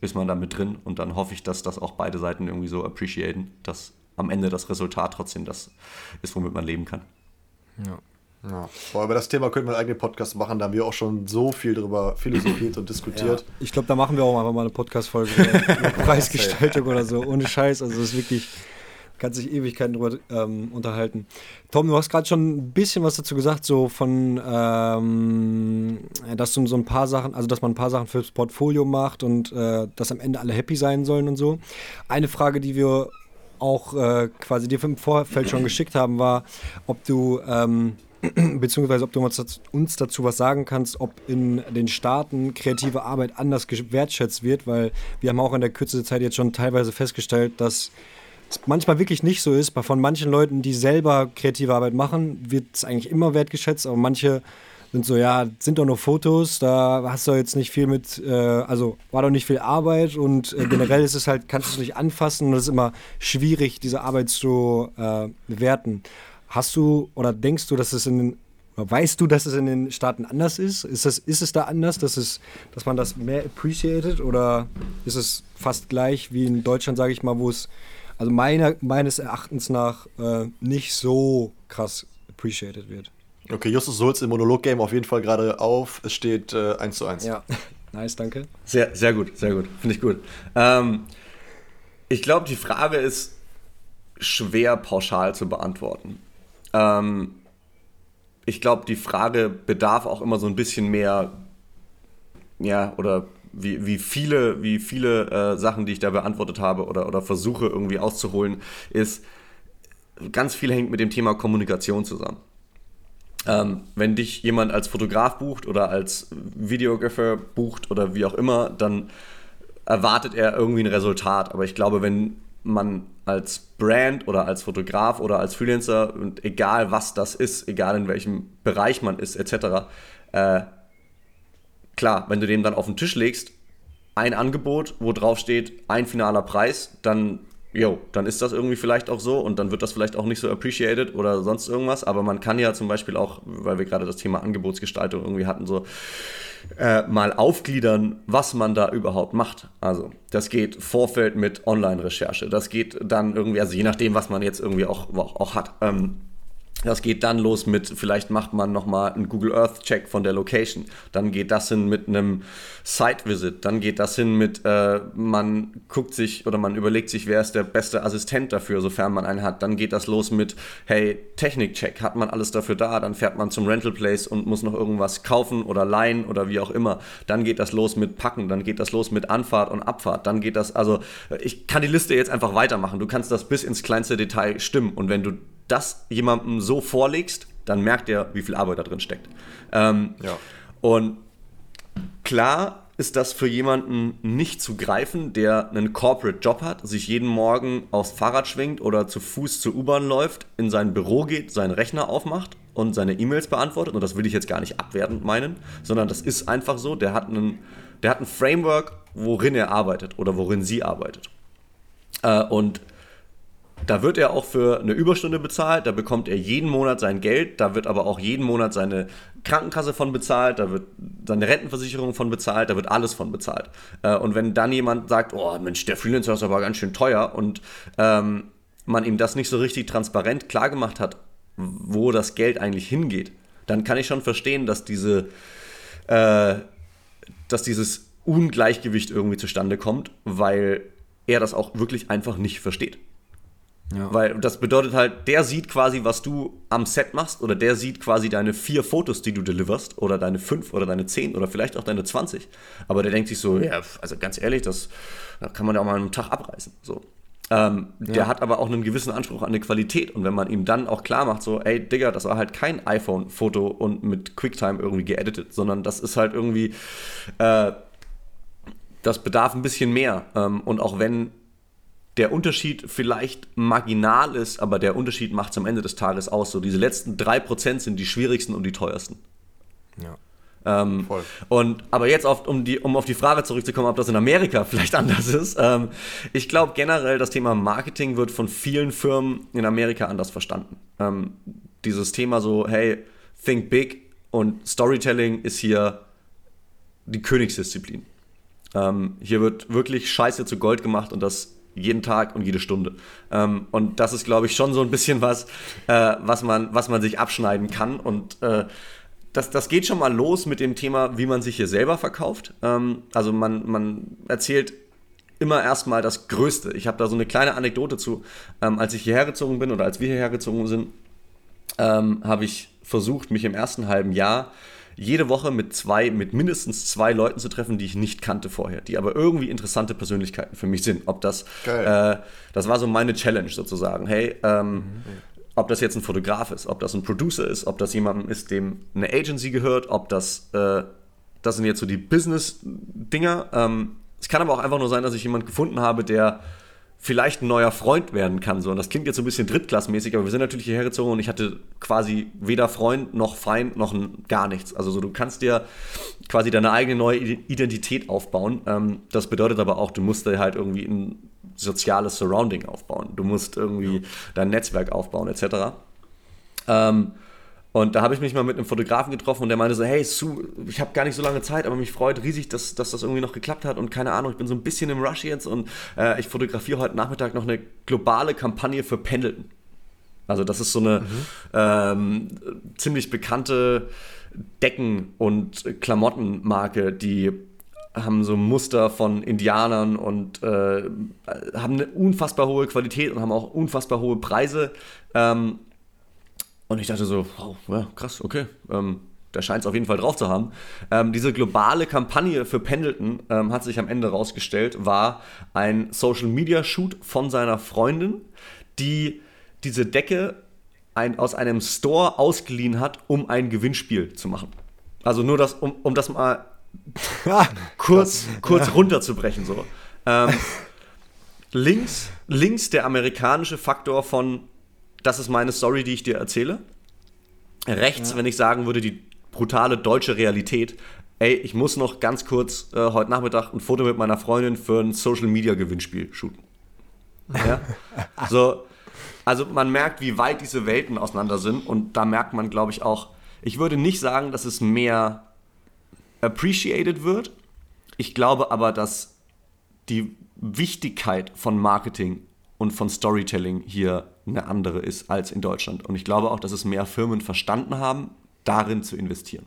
ist man da mit drin und dann hoffe ich, dass das auch beide Seiten irgendwie so appreciaten, dass am Ende das Resultat trotzdem das ist, womit man leben kann. Ja. Ja. Boah, über das Thema könnten wir einen eigenen Podcast machen, da haben wir auch schon so viel drüber philosophiert und diskutiert. Ja. Ich glaube, da machen wir auch einfach mal eine Podcast-Folge über Preisgestaltung oder so, ohne Scheiß. Also es ist wirklich, kann sich Ewigkeiten drüber ähm, unterhalten. Tom, du hast gerade schon ein bisschen was dazu gesagt, so von, ähm, dass du so ein paar Sachen, also dass man ein paar Sachen fürs Portfolio macht und äh, dass am Ende alle happy sein sollen und so. Eine Frage, die wir auch äh, quasi dir im Vorfeld schon geschickt haben, war, ob du ähm, beziehungsweise ob du uns dazu was sagen kannst, ob in den Staaten kreative Arbeit anders wertschätzt wird, weil wir haben auch in der Kürze der Zeit jetzt schon teilweise festgestellt, dass es manchmal wirklich nicht so ist. Von manchen Leuten, die selber kreative Arbeit machen, wird es eigentlich immer wertgeschätzt, aber manche sind so, ja, sind doch nur Fotos, da hast du jetzt nicht viel mit, äh, also war doch nicht viel Arbeit und äh, generell ist es halt, kannst du es nicht anfassen und es ist immer schwierig, diese Arbeit zu äh, bewerten. Hast du oder denkst du, dass es in den Weißt du, dass es in den Staaten anders ist? Ist, das, ist es da anders, dass, es, dass man das mehr appreciated oder ist es fast gleich wie in Deutschland, sage ich mal, wo es also meiner, meines Erachtens nach äh, nicht so krass appreciated wird? Okay, Justus Sulz im Monolog-Game auf jeden Fall gerade auf. Es steht äh, 1 zu 1. Ja, nice, danke. Sehr, sehr gut, sehr gut. Finde ich gut. Ähm, ich glaube, die Frage ist schwer pauschal zu beantworten. Ähm, ich glaube, die Frage bedarf auch immer so ein bisschen mehr, ja, oder wie, wie viele, wie viele äh, Sachen, die ich da beantwortet habe oder, oder versuche irgendwie auszuholen, ist, ganz viel hängt mit dem Thema Kommunikation zusammen. Ähm, wenn dich jemand als Fotograf bucht oder als Videographer bucht oder wie auch immer, dann erwartet er irgendwie ein Resultat. Aber ich glaube, wenn man als Brand oder als Fotograf oder als Freelancer und egal was das ist, egal in welchem Bereich man ist, etc., äh, klar, wenn du dem dann auf den Tisch legst, ein Angebot, wo drauf steht, ein finaler Preis, dann jo, dann ist das irgendwie vielleicht auch so und dann wird das vielleicht auch nicht so appreciated oder sonst irgendwas. Aber man kann ja zum Beispiel auch, weil wir gerade das Thema Angebotsgestaltung irgendwie hatten, so äh, mal aufgliedern, was man da überhaupt macht. Also das geht Vorfeld mit Online-Recherche, das geht dann irgendwie, also je nachdem, was man jetzt irgendwie auch, auch, auch hat. Ähm, das geht dann los mit, vielleicht macht man nochmal einen Google Earth Check von der Location. Dann geht das hin mit einem Site Visit. Dann geht das hin mit, äh, man guckt sich oder man überlegt sich, wer ist der beste Assistent dafür, sofern man einen hat. Dann geht das los mit, hey, Technik-Check. Hat man alles dafür da? Dann fährt man zum Rental Place und muss noch irgendwas kaufen oder leihen oder wie auch immer. Dann geht das los mit Packen. Dann geht das los mit Anfahrt und Abfahrt. Dann geht das, also ich kann die Liste jetzt einfach weitermachen. Du kannst das bis ins kleinste Detail stimmen. Und wenn du das jemandem so vorlegst, dann merkt er, wie viel Arbeit da drin steckt. Ähm, ja. Und klar ist das für jemanden nicht zu greifen, der einen Corporate Job hat, sich jeden Morgen aufs Fahrrad schwingt oder zu Fuß zur U-Bahn läuft, in sein Büro geht, seinen Rechner aufmacht und seine E-Mails beantwortet. Und das will ich jetzt gar nicht abwertend meinen, sondern das ist einfach so. Der hat, einen, der hat ein Framework, worin er arbeitet oder worin sie arbeitet. Äh, und da wird er auch für eine Überstunde bezahlt, da bekommt er jeden Monat sein Geld, da wird aber auch jeden Monat seine Krankenkasse von bezahlt, da wird seine Rentenversicherung von bezahlt, da wird alles von bezahlt. Äh, und wenn dann jemand sagt, oh Mensch, der Freelancer ist aber ganz schön teuer und ähm, man ihm das nicht so richtig transparent klargemacht hat, wo das Geld eigentlich hingeht, dann kann ich schon verstehen, dass diese, äh, dass dieses Ungleichgewicht irgendwie zustande kommt, weil er das auch wirklich einfach nicht versteht. Ja. Weil das bedeutet halt, der sieht quasi, was du am Set machst oder der sieht quasi deine vier Fotos, die du deliverst oder deine fünf oder deine zehn oder vielleicht auch deine 20. Aber der denkt sich so, ja, also ganz ehrlich, das, das kann man ja auch mal einen Tag abreißen. So. Ähm, ja. Der hat aber auch einen gewissen Anspruch an die Qualität und wenn man ihm dann auch klar macht, so, ey Digga, das war halt kein iPhone-Foto und mit QuickTime irgendwie geeditet, sondern das ist halt irgendwie, äh, das bedarf ein bisschen mehr. Ähm, und auch wenn der Unterschied vielleicht marginal ist, aber der Unterschied macht es am Ende des Tages aus. So diese letzten 3% sind die schwierigsten und die teuersten. Ja. Ähm, Voll. Und, aber jetzt, auf, um, die, um auf die Frage zurückzukommen, ob das in Amerika vielleicht anders ist. Ähm, ich glaube generell, das Thema Marketing wird von vielen Firmen in Amerika anders verstanden. Ähm, dieses Thema so, hey, think big und Storytelling ist hier die Königsdisziplin. Ähm, hier wird wirklich Scheiße zu Gold gemacht und das jeden Tag und jede Stunde. Ähm, und das ist, glaube ich, schon so ein bisschen was, äh, was, man, was man sich abschneiden kann. Und äh, das, das geht schon mal los mit dem Thema, wie man sich hier selber verkauft. Ähm, also man, man erzählt immer erstmal das Größte. Ich habe da so eine kleine Anekdote zu. Ähm, als ich hierher gezogen bin oder als wir hierher gezogen sind, ähm, habe ich versucht, mich im ersten halben Jahr jede Woche mit zwei, mit mindestens zwei Leuten zu treffen, die ich nicht kannte vorher, die aber irgendwie interessante Persönlichkeiten für mich sind. Ob das, äh, das war so meine Challenge sozusagen. Hey, ähm, mhm. ob das jetzt ein Fotograf ist, ob das ein Producer ist, ob das jemand ist, dem eine Agency gehört, ob das, äh, das sind jetzt so die Business-Dinger. Ähm, es kann aber auch einfach nur sein, dass ich jemanden gefunden habe, der vielleicht ein neuer Freund werden kann. So. Und das klingt jetzt so ein bisschen drittklassmäßig, aber wir sind natürlich hierher gezogen und ich hatte quasi weder Freund noch Feind noch gar nichts. Also so, du kannst dir quasi deine eigene neue Identität aufbauen. Ähm, das bedeutet aber auch, du musst dir halt irgendwie ein soziales Surrounding aufbauen. Du musst irgendwie dein Netzwerk aufbauen, etc. Ähm, und da habe ich mich mal mit einem Fotografen getroffen und der meinte so, hey Sue, ich habe gar nicht so lange Zeit, aber mich freut riesig, dass, dass das irgendwie noch geklappt hat und keine Ahnung, ich bin so ein bisschen im Rush jetzt und äh, ich fotografiere heute Nachmittag noch eine globale Kampagne für Pendleton. Also das ist so eine mhm. ähm, ziemlich bekannte Decken- und Klamottenmarke, die haben so Muster von Indianern und äh, haben eine unfassbar hohe Qualität und haben auch unfassbar hohe Preise. Ähm, und ich dachte so, wow, ja, krass, okay. Ähm, der scheint es auf jeden Fall drauf zu haben. Ähm, diese globale Kampagne für Pendleton ähm, hat sich am Ende rausgestellt, war ein Social Media Shoot von seiner Freundin, die diese Decke ein, aus einem Store ausgeliehen hat, um ein Gewinnspiel zu machen. Also nur das, um, um das mal kurz, kurz runterzubrechen. So. Ähm, links, links der amerikanische Faktor von das ist meine Story, die ich dir erzähle. Rechts, ja. wenn ich sagen würde, die brutale deutsche Realität. Ey, ich muss noch ganz kurz äh, heute Nachmittag ein Foto mit meiner Freundin für ein Social Media Gewinnspiel shooten. Ja? so, also man merkt, wie weit diese Welten auseinander sind und da merkt man, glaube ich, auch, ich würde nicht sagen, dass es mehr appreciated wird. Ich glaube aber, dass die Wichtigkeit von Marketing und von Storytelling hier eine andere ist als in Deutschland. Und ich glaube auch, dass es mehr Firmen verstanden haben, darin zu investieren.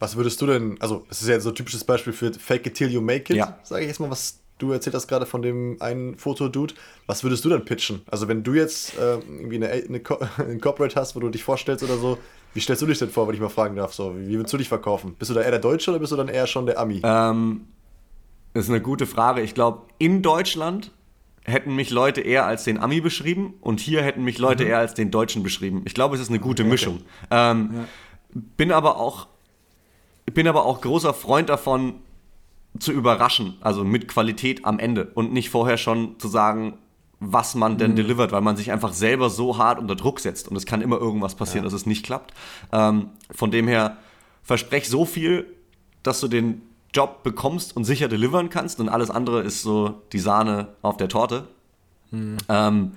Was würdest du denn, also es ist ja so ein typisches Beispiel für Fake it till you make it, ja. sage ich jetzt mal, was du erzählt hast gerade von dem einen Fotodude. Was würdest du dann pitchen? Also wenn du jetzt äh, irgendwie eine, eine, eine Corporate hast, wo du dich vorstellst oder so, wie stellst du dich denn vor, wenn ich mal fragen darf? So, wie würdest du dich verkaufen? Bist du da eher der Deutsche oder bist du dann eher schon der Ami? Ähm, das ist eine gute Frage. Ich glaube, in Deutschland hätten mich Leute eher als den Ami beschrieben und hier hätten mich Leute mhm. eher als den Deutschen beschrieben. Ich glaube, es ist eine gute okay. Mischung. Ähm, ja. Bin aber auch bin aber auch großer Freund davon zu überraschen, also mit Qualität am Ende und nicht vorher schon zu sagen, was man denn mhm. delivert, weil man sich einfach selber so hart unter Druck setzt und es kann immer irgendwas passieren, ja. dass es nicht klappt. Ähm, von dem her versprech so viel, dass du den Job bekommst und sicher delivern kannst und alles andere ist so die Sahne auf der Torte. Mhm. Ähm,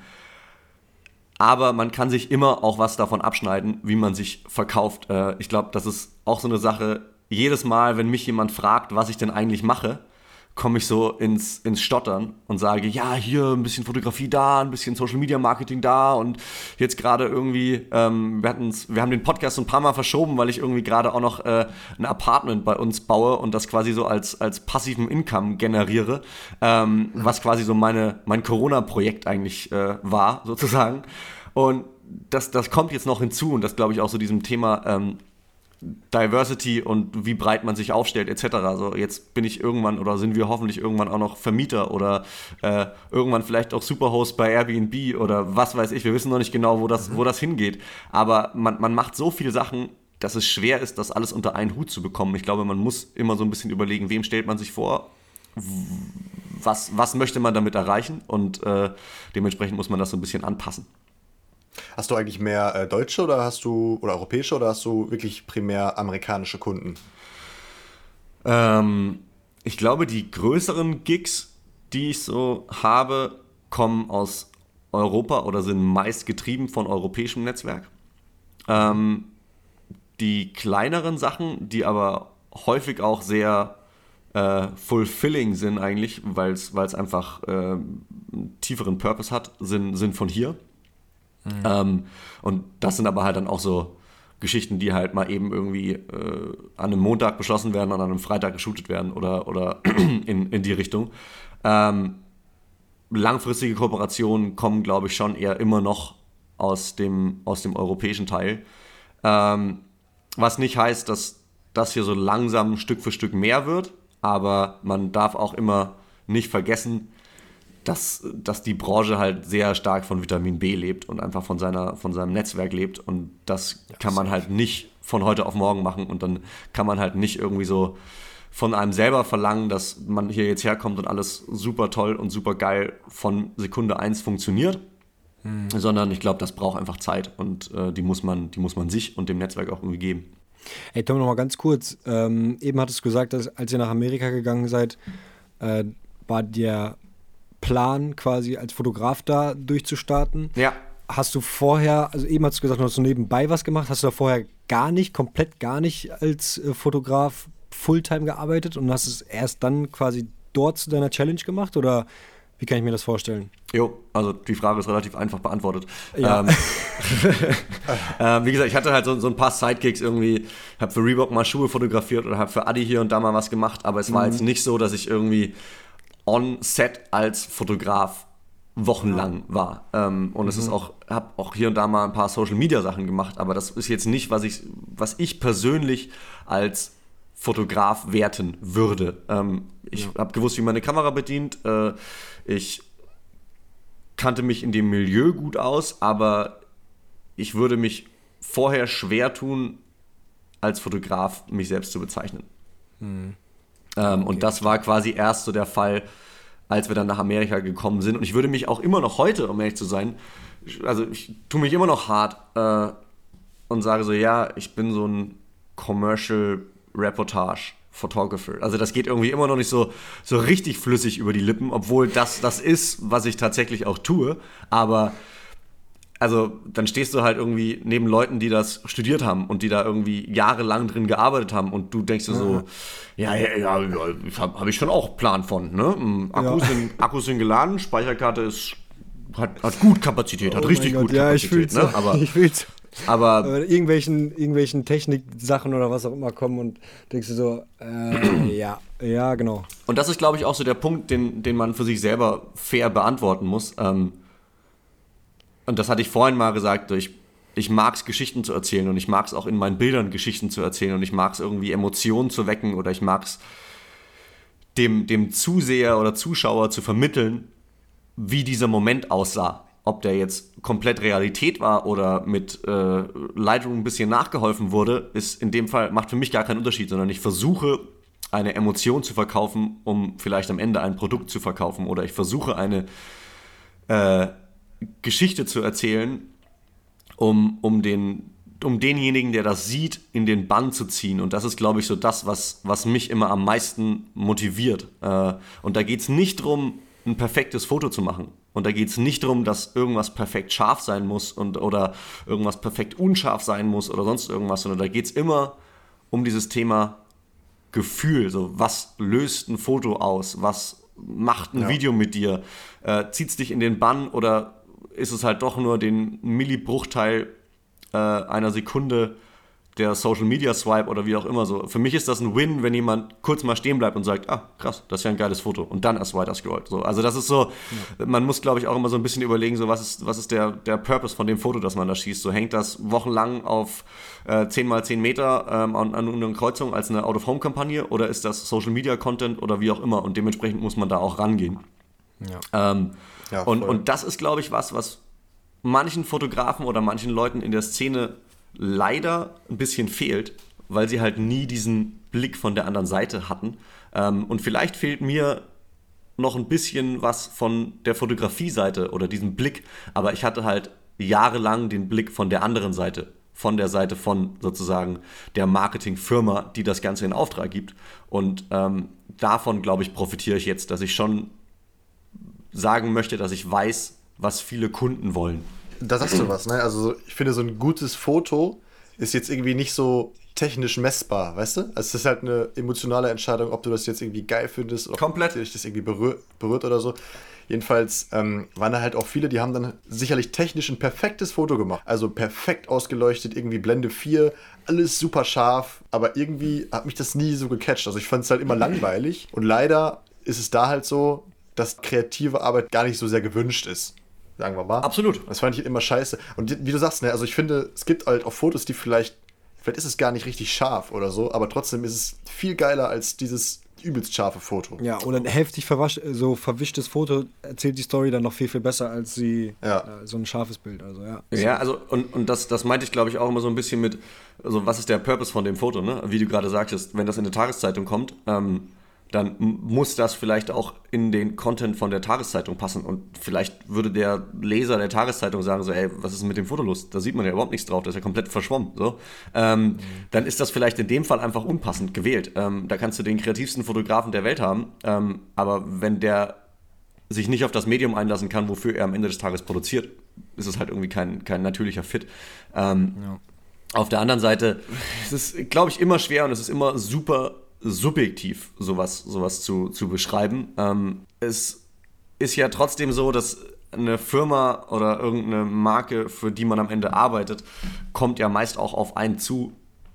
aber man kann sich immer auch was davon abschneiden, wie man sich verkauft. Äh, ich glaube, das ist auch so eine Sache. Jedes Mal, wenn mich jemand fragt, was ich denn eigentlich mache, komme ich so ins, ins Stottern und sage, ja, hier ein bisschen Fotografie da, ein bisschen Social Media Marketing da und jetzt gerade irgendwie, ähm, wir, wir haben den Podcast ein paar Mal verschoben, weil ich irgendwie gerade auch noch äh, ein Apartment bei uns baue und das quasi so als, als passiven Income generiere, ähm, was quasi so meine, mein Corona-Projekt eigentlich äh, war, sozusagen. Und das, das kommt jetzt noch hinzu und das glaube ich auch so diesem Thema ähm, Diversity und wie breit man sich aufstellt etc. Also jetzt bin ich irgendwann oder sind wir hoffentlich irgendwann auch noch Vermieter oder äh, irgendwann vielleicht auch Superhost bei Airbnb oder was weiß ich. Wir wissen noch nicht genau, wo das, wo das hingeht. Aber man, man macht so viele Sachen, dass es schwer ist, das alles unter einen Hut zu bekommen. Ich glaube, man muss immer so ein bisschen überlegen, wem stellt man sich vor, was, was möchte man damit erreichen und äh, dementsprechend muss man das so ein bisschen anpassen. Hast du eigentlich mehr äh, deutsche oder hast du oder europäische oder hast du wirklich primär amerikanische Kunden? Ähm, ich glaube, die größeren Gigs, die ich so habe, kommen aus Europa oder sind meist getrieben von europäischem Netzwerk. Ähm, die kleineren Sachen, die aber häufig auch sehr äh, fulfilling sind eigentlich, weil es einfach äh, einen tieferen Purpose hat, sind, sind von hier. Mhm. Ähm, und das sind aber halt dann auch so Geschichten, die halt mal eben irgendwie äh, an einem Montag beschlossen werden und an einem Freitag geshootet werden oder, oder in, in die Richtung. Ähm, langfristige Kooperationen kommen, glaube ich, schon eher immer noch aus dem, aus dem europäischen Teil. Ähm, was nicht heißt, dass das hier so langsam Stück für Stück mehr wird, aber man darf auch immer nicht vergessen, dass, dass die Branche halt sehr stark von Vitamin B lebt und einfach von, seiner, von seinem Netzwerk lebt. Und das ja, kann man halt nicht von heute auf morgen machen. Und dann kann man halt nicht irgendwie so von einem selber verlangen, dass man hier jetzt herkommt und alles super toll und super geil von Sekunde 1 funktioniert. Hm. Sondern ich glaube, das braucht einfach Zeit und äh, die, muss man, die muss man sich und dem Netzwerk auch irgendwie geben. Hey Tom, noch mal ganz kurz. Ähm, eben hattest du gesagt, dass als ihr nach Amerika gegangen seid, äh, war der Plan, quasi als Fotograf da durchzustarten. Ja. Hast du vorher, also eben hast du gesagt, du hast so nebenbei was gemacht, hast du da vorher gar nicht, komplett gar nicht als äh, Fotograf Fulltime gearbeitet und hast es erst dann quasi dort zu deiner Challenge gemacht oder wie kann ich mir das vorstellen? Jo, also die Frage ist relativ einfach beantwortet. Ja. Ähm, äh, wie gesagt, ich hatte halt so, so ein paar Sidekicks irgendwie, habe für Reebok mal Schuhe fotografiert oder habe für Adi hier und da mal was gemacht, aber es war mhm. jetzt nicht so, dass ich irgendwie on set als Fotograf wochenlang war. Ähm, und mhm. es ist mhm. auch, habe auch hier und da mal ein paar Social Media Sachen gemacht, aber das ist jetzt nicht, was ich, was ich persönlich als Fotograf werten würde. Ähm, ich ja. habe gewusst, wie man eine Kamera bedient. Äh, ich kannte mich in dem Milieu gut aus, aber ich würde mich vorher schwer tun, als Fotograf mich selbst zu bezeichnen. Mhm. Ähm, okay. Und das war quasi erst so der Fall, als wir dann nach Amerika gekommen sind. Und ich würde mich auch immer noch heute, um ehrlich zu sein, also ich tue mich immer noch hart äh, und sage so, ja, ich bin so ein Commercial Reportage. Photographer. Also das geht irgendwie immer noch nicht so, so richtig flüssig über die Lippen, obwohl das das ist, was ich tatsächlich auch tue. Aber also dann stehst du halt irgendwie neben Leuten, die das studiert haben und die da irgendwie jahrelang drin gearbeitet haben und du denkst dir so, ja, ja, ja, ja habe hab ich schon auch Plan von. Ne? Hm, Akkus, ja. sind, Akkus sind geladen, Speicherkarte ist, hat, hat gut Kapazität, hat oh richtig gut ja, Kapazität. Ich fühl's, ne? aber, ich fühl's. Aber äh, irgendwelchen, irgendwelchen Techniksachen oder was auch immer kommen und denkst du so, äh, ja, ja, genau. Und das ist, glaube ich, auch so der Punkt, den, den man für sich selber fair beantworten muss. Ähm, und das hatte ich vorhin mal gesagt, ich, ich mag es, Geschichten zu erzählen und ich mag es auch in meinen Bildern Geschichten zu erzählen und ich mag es irgendwie Emotionen zu wecken oder ich mag es dem, dem Zuseher oder Zuschauer zu vermitteln, wie dieser Moment aussah. Ob der jetzt komplett Realität war oder mit äh, Lightroom ein bisschen nachgeholfen wurde, ist in dem Fall, macht für mich gar keinen Unterschied, sondern ich versuche eine Emotion zu verkaufen, um vielleicht am Ende ein Produkt zu verkaufen oder ich versuche eine äh, Geschichte zu erzählen, um, um, den, um denjenigen, der das sieht, in den Bann zu ziehen. Und das ist, glaube ich, so das, was, was mich immer am meisten motiviert. Äh, und da geht es nicht darum, ein perfektes Foto zu machen. Und da geht es nicht darum, dass irgendwas perfekt scharf sein muss und, oder irgendwas perfekt unscharf sein muss oder sonst irgendwas, sondern da geht es immer um dieses Thema Gefühl. So, was löst ein Foto aus? Was macht ein ja. Video mit dir? Äh, Zieht es dich in den Bann oder ist es halt doch nur den Millibruchteil äh, einer Sekunde der Social Media Swipe oder wie auch immer so. Für mich ist das ein Win, wenn jemand kurz mal stehen bleibt und sagt, ah, krass, das ist ja ein geiles Foto und dann erst weiter scrollt. So, also das ist so, ja. man muss glaube ich auch immer so ein bisschen überlegen, so was ist, was ist der, der Purpose von dem Foto, das man da schießt. So hängt das wochenlang auf äh, 10 mal 10 Meter ähm, an, an einer Kreuzung als eine Out-of-Home-Kampagne oder ist das Social Media Content oder wie auch immer und dementsprechend muss man da auch rangehen. Ja. Ähm, ja, und, und das ist, glaube ich, was, was manchen Fotografen oder manchen Leuten in der Szene leider ein bisschen fehlt, weil sie halt nie diesen Blick von der anderen Seite hatten. Ähm, und vielleicht fehlt mir noch ein bisschen was von der Fotografie-Seite oder diesem Blick, aber ich hatte halt jahrelang den Blick von der anderen Seite, von der Seite von sozusagen der Marketingfirma, die das Ganze in Auftrag gibt. Und ähm, davon, glaube ich, profitiere ich jetzt, dass ich schon sagen möchte, dass ich weiß, was viele Kunden wollen. Da sagst du was, ne? Also ich finde, so ein gutes Foto ist jetzt irgendwie nicht so technisch messbar, weißt du? Also es ist halt eine emotionale Entscheidung, ob du das jetzt irgendwie geil findest, ob Komplett. dich das irgendwie berührt, berührt oder so. Jedenfalls ähm, waren da halt auch viele, die haben dann sicherlich technisch ein perfektes Foto gemacht. Also perfekt ausgeleuchtet, irgendwie Blende 4, alles super scharf, aber irgendwie hat mich das nie so gecatcht. Also ich fand es halt immer langweilig und leider ist es da halt so, dass kreative Arbeit gar nicht so sehr gewünscht ist. Sagen wir mal. Absolut. Das fand ich immer scheiße. Und wie du sagst, ne, also ich finde, es gibt halt auch Fotos, die vielleicht, vielleicht ist es gar nicht richtig scharf oder so, aber trotzdem ist es viel geiler als dieses übelst scharfe Foto. Ja, oder ein heftig so verwischtes Foto erzählt die Story dann noch viel, viel besser als sie, ja. äh, so ein scharfes Bild. Also, ja. Ja, also, und, und das, das meinte ich, glaube ich, auch immer so ein bisschen mit, also, was ist der Purpose von dem Foto, ne? Wie du gerade sagtest, wenn das in eine Tageszeitung kommt, ähm, dann muss das vielleicht auch in den Content von der Tageszeitung passen. Und vielleicht würde der Leser der Tageszeitung sagen, so, ey, was ist mit dem Foto los? Da sieht man ja überhaupt nichts drauf, das ist ja komplett verschwommen. So. Ähm, mhm. Dann ist das vielleicht in dem Fall einfach unpassend gewählt. Ähm, da kannst du den kreativsten Fotografen der Welt haben, ähm, aber wenn der sich nicht auf das Medium einlassen kann, wofür er am Ende des Tages produziert, ist es halt irgendwie kein, kein natürlicher Fit. Ähm, ja. Auf der anderen Seite ist es, glaube ich, immer schwer und es ist immer super subjektiv, sowas, sowas zu, zu beschreiben. Ähm, es ist ja trotzdem so, dass eine Firma oder irgendeine Marke, für die man am Ende arbeitet, kommt ja meist auch auf einen zu,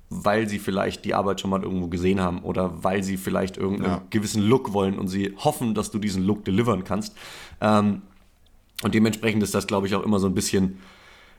weil sie vielleicht die Arbeit schon mal irgendwo gesehen haben oder weil sie vielleicht irgendeinen ja. gewissen Look wollen und sie hoffen, dass du diesen Look delivern kannst. Ähm, und dementsprechend ist das, glaube ich, auch immer so ein bisschen,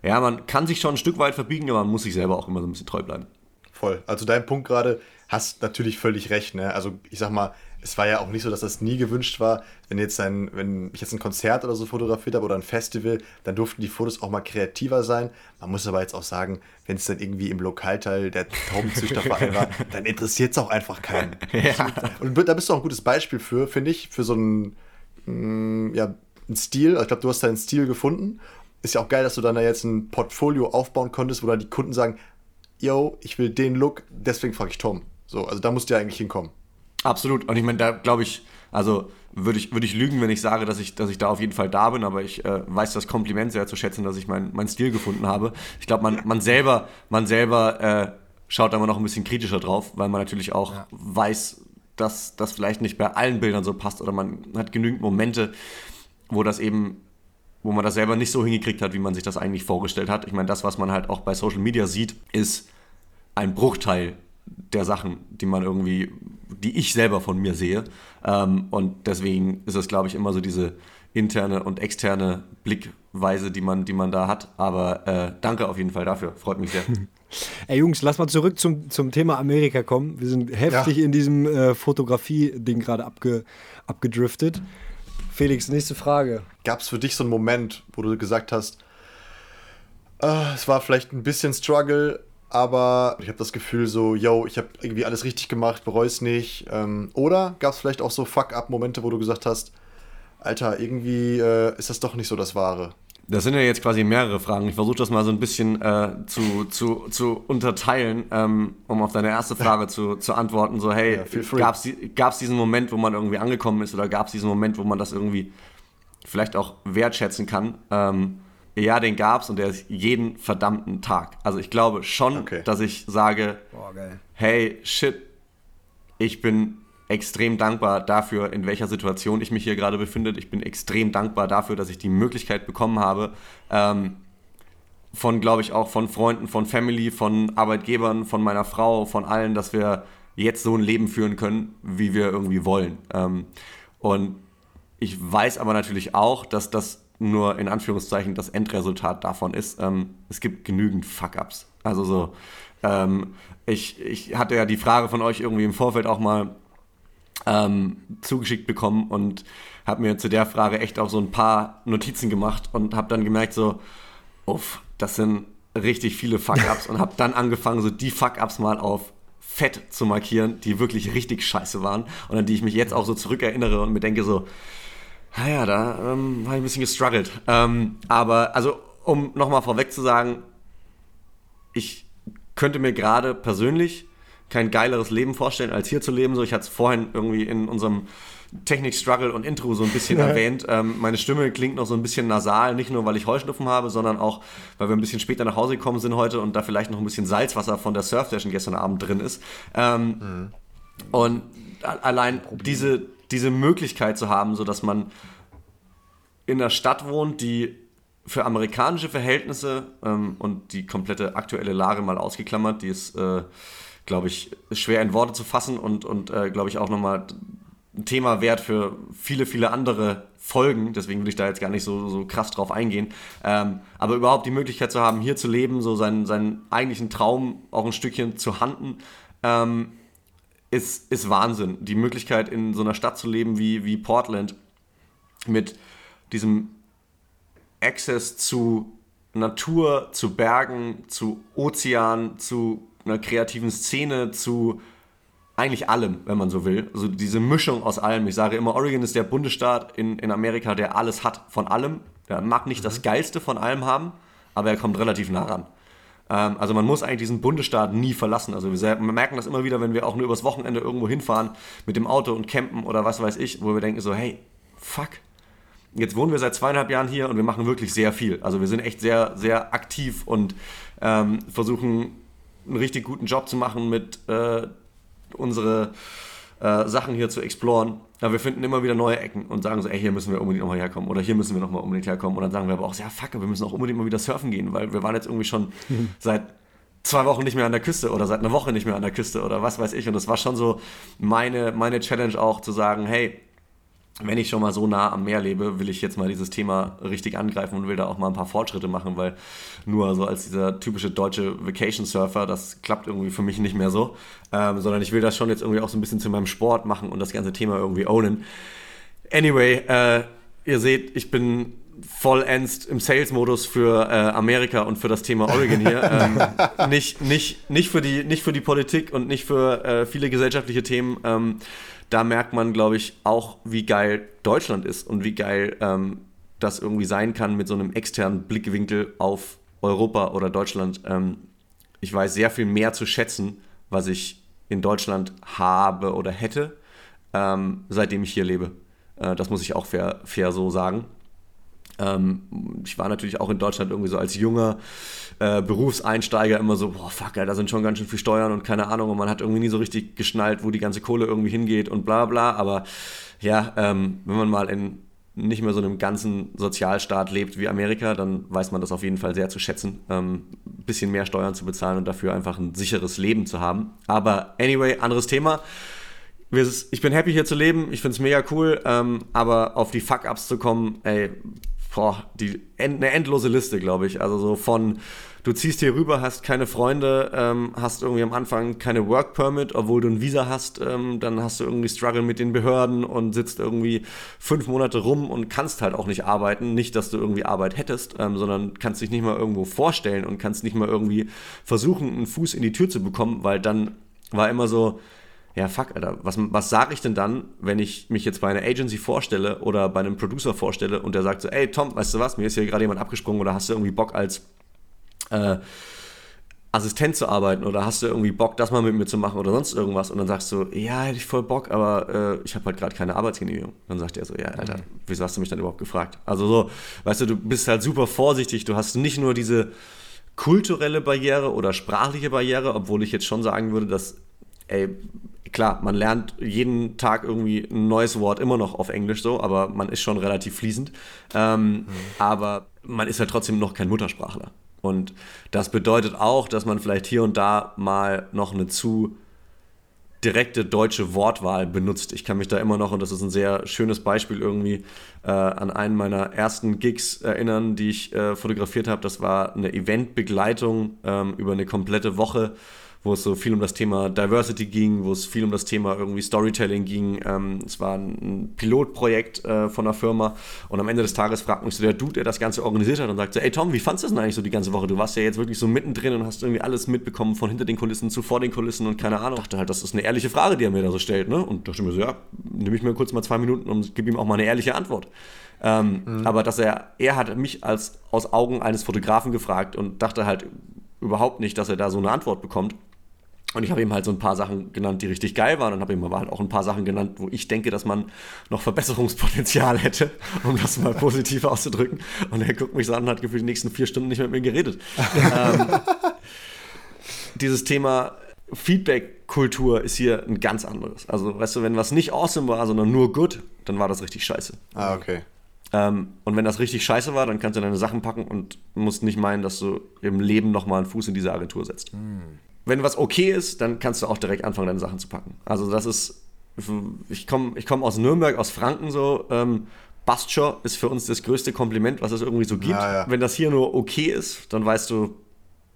ja, man kann sich schon ein Stück weit verbiegen, aber man muss sich selber auch immer so ein bisschen treu bleiben. Voll. Also dein Punkt gerade, hast natürlich völlig recht. Ne? Also ich sag mal, es war ja auch nicht so, dass das nie gewünscht war. Wenn jetzt ein, wenn ich jetzt ein Konzert oder so fotografiert habe oder ein Festival, dann durften die Fotos auch mal kreativer sein. Man muss aber jetzt auch sagen, wenn es dann irgendwie im Lokalteil der Taubenzüchterverein war, dann interessiert es auch einfach keinen. Ja. Und da bist du auch ein gutes Beispiel für, finde ich, für so einen, mm, ja, einen Stil. Ich glaube, du hast deinen Stil gefunden. Ist ja auch geil, dass du dann da jetzt ein Portfolio aufbauen konntest, wo dann die Kunden sagen, yo, ich will den Look, deswegen frage ich Tom. So, also da musst du ja eigentlich hinkommen. Absolut. Und ich meine, da glaube ich, also würde ich, würd ich lügen, wenn ich sage, dass ich, dass ich da auf jeden Fall da bin, aber ich äh, weiß das Kompliment sehr zu schätzen, dass ich meinen mein Stil gefunden habe. Ich glaube, man, man selber, man selber äh, schaut da immer noch ein bisschen kritischer drauf, weil man natürlich auch ja. weiß, dass das vielleicht nicht bei allen Bildern so passt oder man hat genügend Momente, wo das eben wo man das selber nicht so hingekriegt hat, wie man sich das eigentlich vorgestellt hat. Ich meine, das, was man halt auch bei Social Media sieht, ist ein Bruchteil der Sachen, die man irgendwie, die ich selber von mir sehe. Ähm, und deswegen ist es, glaube ich, immer so diese interne und externe Blickweise, die man, die man da hat. Aber äh, danke auf jeden Fall dafür. Freut mich sehr. Ey Jungs, lass mal zurück zum, zum Thema Amerika kommen. Wir sind heftig ja. in diesem äh, Fotografie-Ding gerade abge, abgedriftet. Felix, nächste Frage. Gab es für dich so einen Moment, wo du gesagt hast, äh, es war vielleicht ein bisschen Struggle, aber ich habe das Gefühl so, yo, ich habe irgendwie alles richtig gemacht, bereue es nicht. Ähm, oder gab es vielleicht auch so Fuck-up-Momente, wo du gesagt hast, Alter, irgendwie äh, ist das doch nicht so das Wahre? Das sind ja jetzt quasi mehrere Fragen. Ich versuche das mal so ein bisschen äh, zu, zu, zu unterteilen, ähm, um auf deine erste Frage zu, zu antworten. So, hey, ja, gab es diesen Moment, wo man irgendwie angekommen ist oder gab es diesen Moment, wo man das irgendwie vielleicht auch wertschätzen kann? Ähm, ja, den gab es und der ist jeden verdammten Tag. Also ich glaube schon, okay. dass ich sage, Boah, hey, shit, ich bin extrem dankbar dafür, in welcher Situation ich mich hier gerade befinde. Ich bin extrem dankbar dafür, dass ich die Möglichkeit bekommen habe, ähm, von, glaube ich, auch von Freunden, von Family, von Arbeitgebern, von meiner Frau, von allen, dass wir jetzt so ein Leben führen können, wie wir irgendwie wollen. Ähm, und ich weiß aber natürlich auch, dass das nur in Anführungszeichen das Endresultat davon ist, ähm, es gibt genügend Fuck-Ups. Also so, ähm, ich, ich hatte ja die Frage von euch irgendwie im Vorfeld auch mal ähm, zugeschickt bekommen und habe mir zu der Frage echt auch so ein paar Notizen gemacht und habe dann gemerkt so, uff, das sind richtig viele Fuck-Ups und habe dann angefangen, so die Fuck-Ups mal auf fett zu markieren, die wirklich richtig scheiße waren und an die ich mich jetzt auch so zurückerinnere und mir denke so, naja, da ähm, war ich ein bisschen gestruggelt. Ähm, aber, also, um nochmal vorweg zu sagen, ich könnte mir gerade persönlich kein geileres Leben vorstellen, als hier zu leben. So, ich hatte es vorhin irgendwie in unserem Technik-Struggle und Intro so ein bisschen erwähnt. Ähm, meine Stimme klingt noch so ein bisschen nasal, nicht nur, weil ich Heuschnupfen habe, sondern auch, weil wir ein bisschen später nach Hause gekommen sind heute und da vielleicht noch ein bisschen Salzwasser von der Surf-Session gestern Abend drin ist. Ähm, mhm. Und allein diese, diese Möglichkeit zu haben, so dass man in einer Stadt wohnt, die für amerikanische Verhältnisse ähm, und die komplette aktuelle Lage mal ausgeklammert, die ist, äh, glaube ich, schwer in Worte zu fassen und, und äh, glaube ich, auch nochmal ein Thema wert für viele, viele andere Folgen. Deswegen will ich da jetzt gar nicht so, so krass drauf eingehen. Ähm, aber überhaupt die Möglichkeit zu haben, hier zu leben, so seinen, seinen eigentlichen Traum auch ein Stückchen zu handen, ähm, ist, ist Wahnsinn. Die Möglichkeit, in so einer Stadt zu leben wie, wie Portland mit diesem Access zu Natur, zu Bergen, zu Ozean, zu einer kreativen Szene, zu eigentlich allem, wenn man so will. Also diese Mischung aus allem. Ich sage immer, Oregon ist der Bundesstaat in, in Amerika, der alles hat von allem. Der mag nicht mhm. das Geilste von allem haben, aber er kommt relativ nah ran. Ähm, also man muss eigentlich diesen Bundesstaat nie verlassen. Also wir merken das immer wieder, wenn wir auch nur übers Wochenende irgendwo hinfahren mit dem Auto und campen oder was weiß ich, wo wir denken so, hey, fuck, jetzt wohnen wir seit zweieinhalb Jahren hier und wir machen wirklich sehr viel. Also wir sind echt sehr, sehr aktiv und ähm, versuchen einen richtig guten Job zu machen mit äh, unsere äh, Sachen hier zu exploren. Aber wir finden immer wieder neue Ecken und sagen so, ey, hier müssen wir unbedingt nochmal herkommen oder hier müssen wir nochmal unbedingt herkommen. Und dann sagen wir aber auch, ja, fuck, wir müssen auch unbedingt mal wieder surfen gehen, weil wir waren jetzt irgendwie schon seit zwei Wochen nicht mehr an der Küste oder seit einer Woche nicht mehr an der Küste oder was weiß ich. Und das war schon so meine, meine Challenge auch zu sagen, hey, wenn ich schon mal so nah am Meer lebe, will ich jetzt mal dieses Thema richtig angreifen und will da auch mal ein paar Fortschritte machen, weil nur so als dieser typische deutsche Vacation Surfer, das klappt irgendwie für mich nicht mehr so, ähm, sondern ich will das schon jetzt irgendwie auch so ein bisschen zu meinem Sport machen und das ganze Thema irgendwie ownen. Anyway, äh, ihr seht, ich bin vollends im Sales-Modus für äh, Amerika und für das Thema Oregon hier. ähm, nicht, nicht, nicht, für die, nicht für die Politik und nicht für äh, viele gesellschaftliche Themen. Ähm, da merkt man, glaube ich, auch, wie geil Deutschland ist und wie geil ähm, das irgendwie sein kann mit so einem externen Blickwinkel auf Europa oder Deutschland. Ähm, ich weiß sehr viel mehr zu schätzen, was ich in Deutschland habe oder hätte, ähm, seitdem ich hier lebe. Äh, das muss ich auch fair, fair so sagen. Ähm, ich war natürlich auch in Deutschland irgendwie so als junger äh, Berufseinsteiger immer so, boah, fuck, da sind schon ganz schön viel Steuern und keine Ahnung und man hat irgendwie nie so richtig geschnallt, wo die ganze Kohle irgendwie hingeht und bla bla. Aber ja, ähm, wenn man mal in nicht mehr so einem ganzen Sozialstaat lebt wie Amerika, dann weiß man das auf jeden Fall sehr zu schätzen, ähm, ein bisschen mehr Steuern zu bezahlen und dafür einfach ein sicheres Leben zu haben. Aber anyway, anderes Thema. Ich bin happy hier zu leben, ich finde es mega cool, ähm, aber auf die Fuck-Ups zu kommen, ey, boah, die, eine endlose Liste, glaube ich. Also so von, du ziehst hier rüber, hast keine Freunde, ähm, hast irgendwie am Anfang keine Work Permit, obwohl du ein Visa hast, ähm, dann hast du irgendwie Struggle mit den Behörden und sitzt irgendwie fünf Monate rum und kannst halt auch nicht arbeiten. Nicht, dass du irgendwie Arbeit hättest, ähm, sondern kannst dich nicht mal irgendwo vorstellen und kannst nicht mal irgendwie versuchen, einen Fuß in die Tür zu bekommen, weil dann war immer so, ja, fuck, Alter, was, was sage ich denn dann, wenn ich mich jetzt bei einer Agency vorstelle oder bei einem Producer vorstelle und der sagt so, ey Tom, weißt du was, mir ist hier gerade jemand abgesprungen oder hast du irgendwie Bock als äh, Assistent zu arbeiten oder hast du irgendwie Bock, das mal mit mir zu machen oder sonst irgendwas und dann sagst du, ja, hätte ich voll Bock, aber äh, ich habe halt gerade keine Arbeitsgenehmigung. Dann sagt er so, ja, Alter, mhm. wieso hast du mich dann überhaupt gefragt? Also so, weißt du, du bist halt super vorsichtig, du hast nicht nur diese kulturelle Barriere oder sprachliche Barriere, obwohl ich jetzt schon sagen würde, dass ey, klar, man lernt jeden Tag irgendwie ein neues Wort immer noch auf Englisch so, aber man ist schon relativ fließend. Ähm, mhm. Aber man ist halt trotzdem noch kein Muttersprachler. Und das bedeutet auch, dass man vielleicht hier und da mal noch eine zu direkte deutsche Wortwahl benutzt. Ich kann mich da immer noch, und das ist ein sehr schönes Beispiel irgendwie, äh, an einen meiner ersten Gigs erinnern, die ich äh, fotografiert habe. Das war eine Eventbegleitung ähm, über eine komplette Woche wo es so viel um das Thema Diversity ging, wo es viel um das Thema irgendwie Storytelling ging. Ähm, es war ein Pilotprojekt äh, von einer Firma und am Ende des Tages fragt mich so der Dude, der das Ganze organisiert hat und sagt so, ey Tom, wie fandest du das denn eigentlich so die ganze Woche? Du warst ja jetzt wirklich so mittendrin und hast irgendwie alles mitbekommen von hinter den Kulissen zu vor den Kulissen und keine Ahnung. Ich dachte halt, das ist eine ehrliche Frage, die er mir da so stellt. Ne? Und dachte mir so, ja, nehme ich mir kurz mal zwei Minuten und gebe ihm auch mal eine ehrliche Antwort. Ähm, mhm. Aber dass er, er hat mich als aus Augen eines Fotografen gefragt und dachte halt überhaupt nicht, dass er da so eine Antwort bekommt. Und ich habe ihm halt so ein paar Sachen genannt, die richtig geil waren und habe ihm aber halt auch ein paar Sachen genannt, wo ich denke, dass man noch Verbesserungspotenzial hätte, um das mal positiv auszudrücken. Und er guckt mich so an und hat gefühlt die nächsten vier Stunden nicht mit mir geredet. ähm, dieses Thema Feedback-Kultur ist hier ein ganz anderes. Also, weißt du, wenn was nicht awesome war, sondern nur good, dann war das richtig scheiße. Ah, okay. Ähm, und wenn das richtig scheiße war, dann kannst du deine Sachen packen und musst nicht meinen, dass du im Leben nochmal einen Fuß in diese Agentur setzt. Mhm. Wenn was okay ist, dann kannst du auch direkt anfangen, deine Sachen zu packen. Also das ist, ich komme ich komm aus Nürnberg, aus Franken so, ähm, Bastschor ist für uns das größte Kompliment, was es irgendwie so gibt. Ja, ja. Wenn das hier nur okay ist, dann weißt du,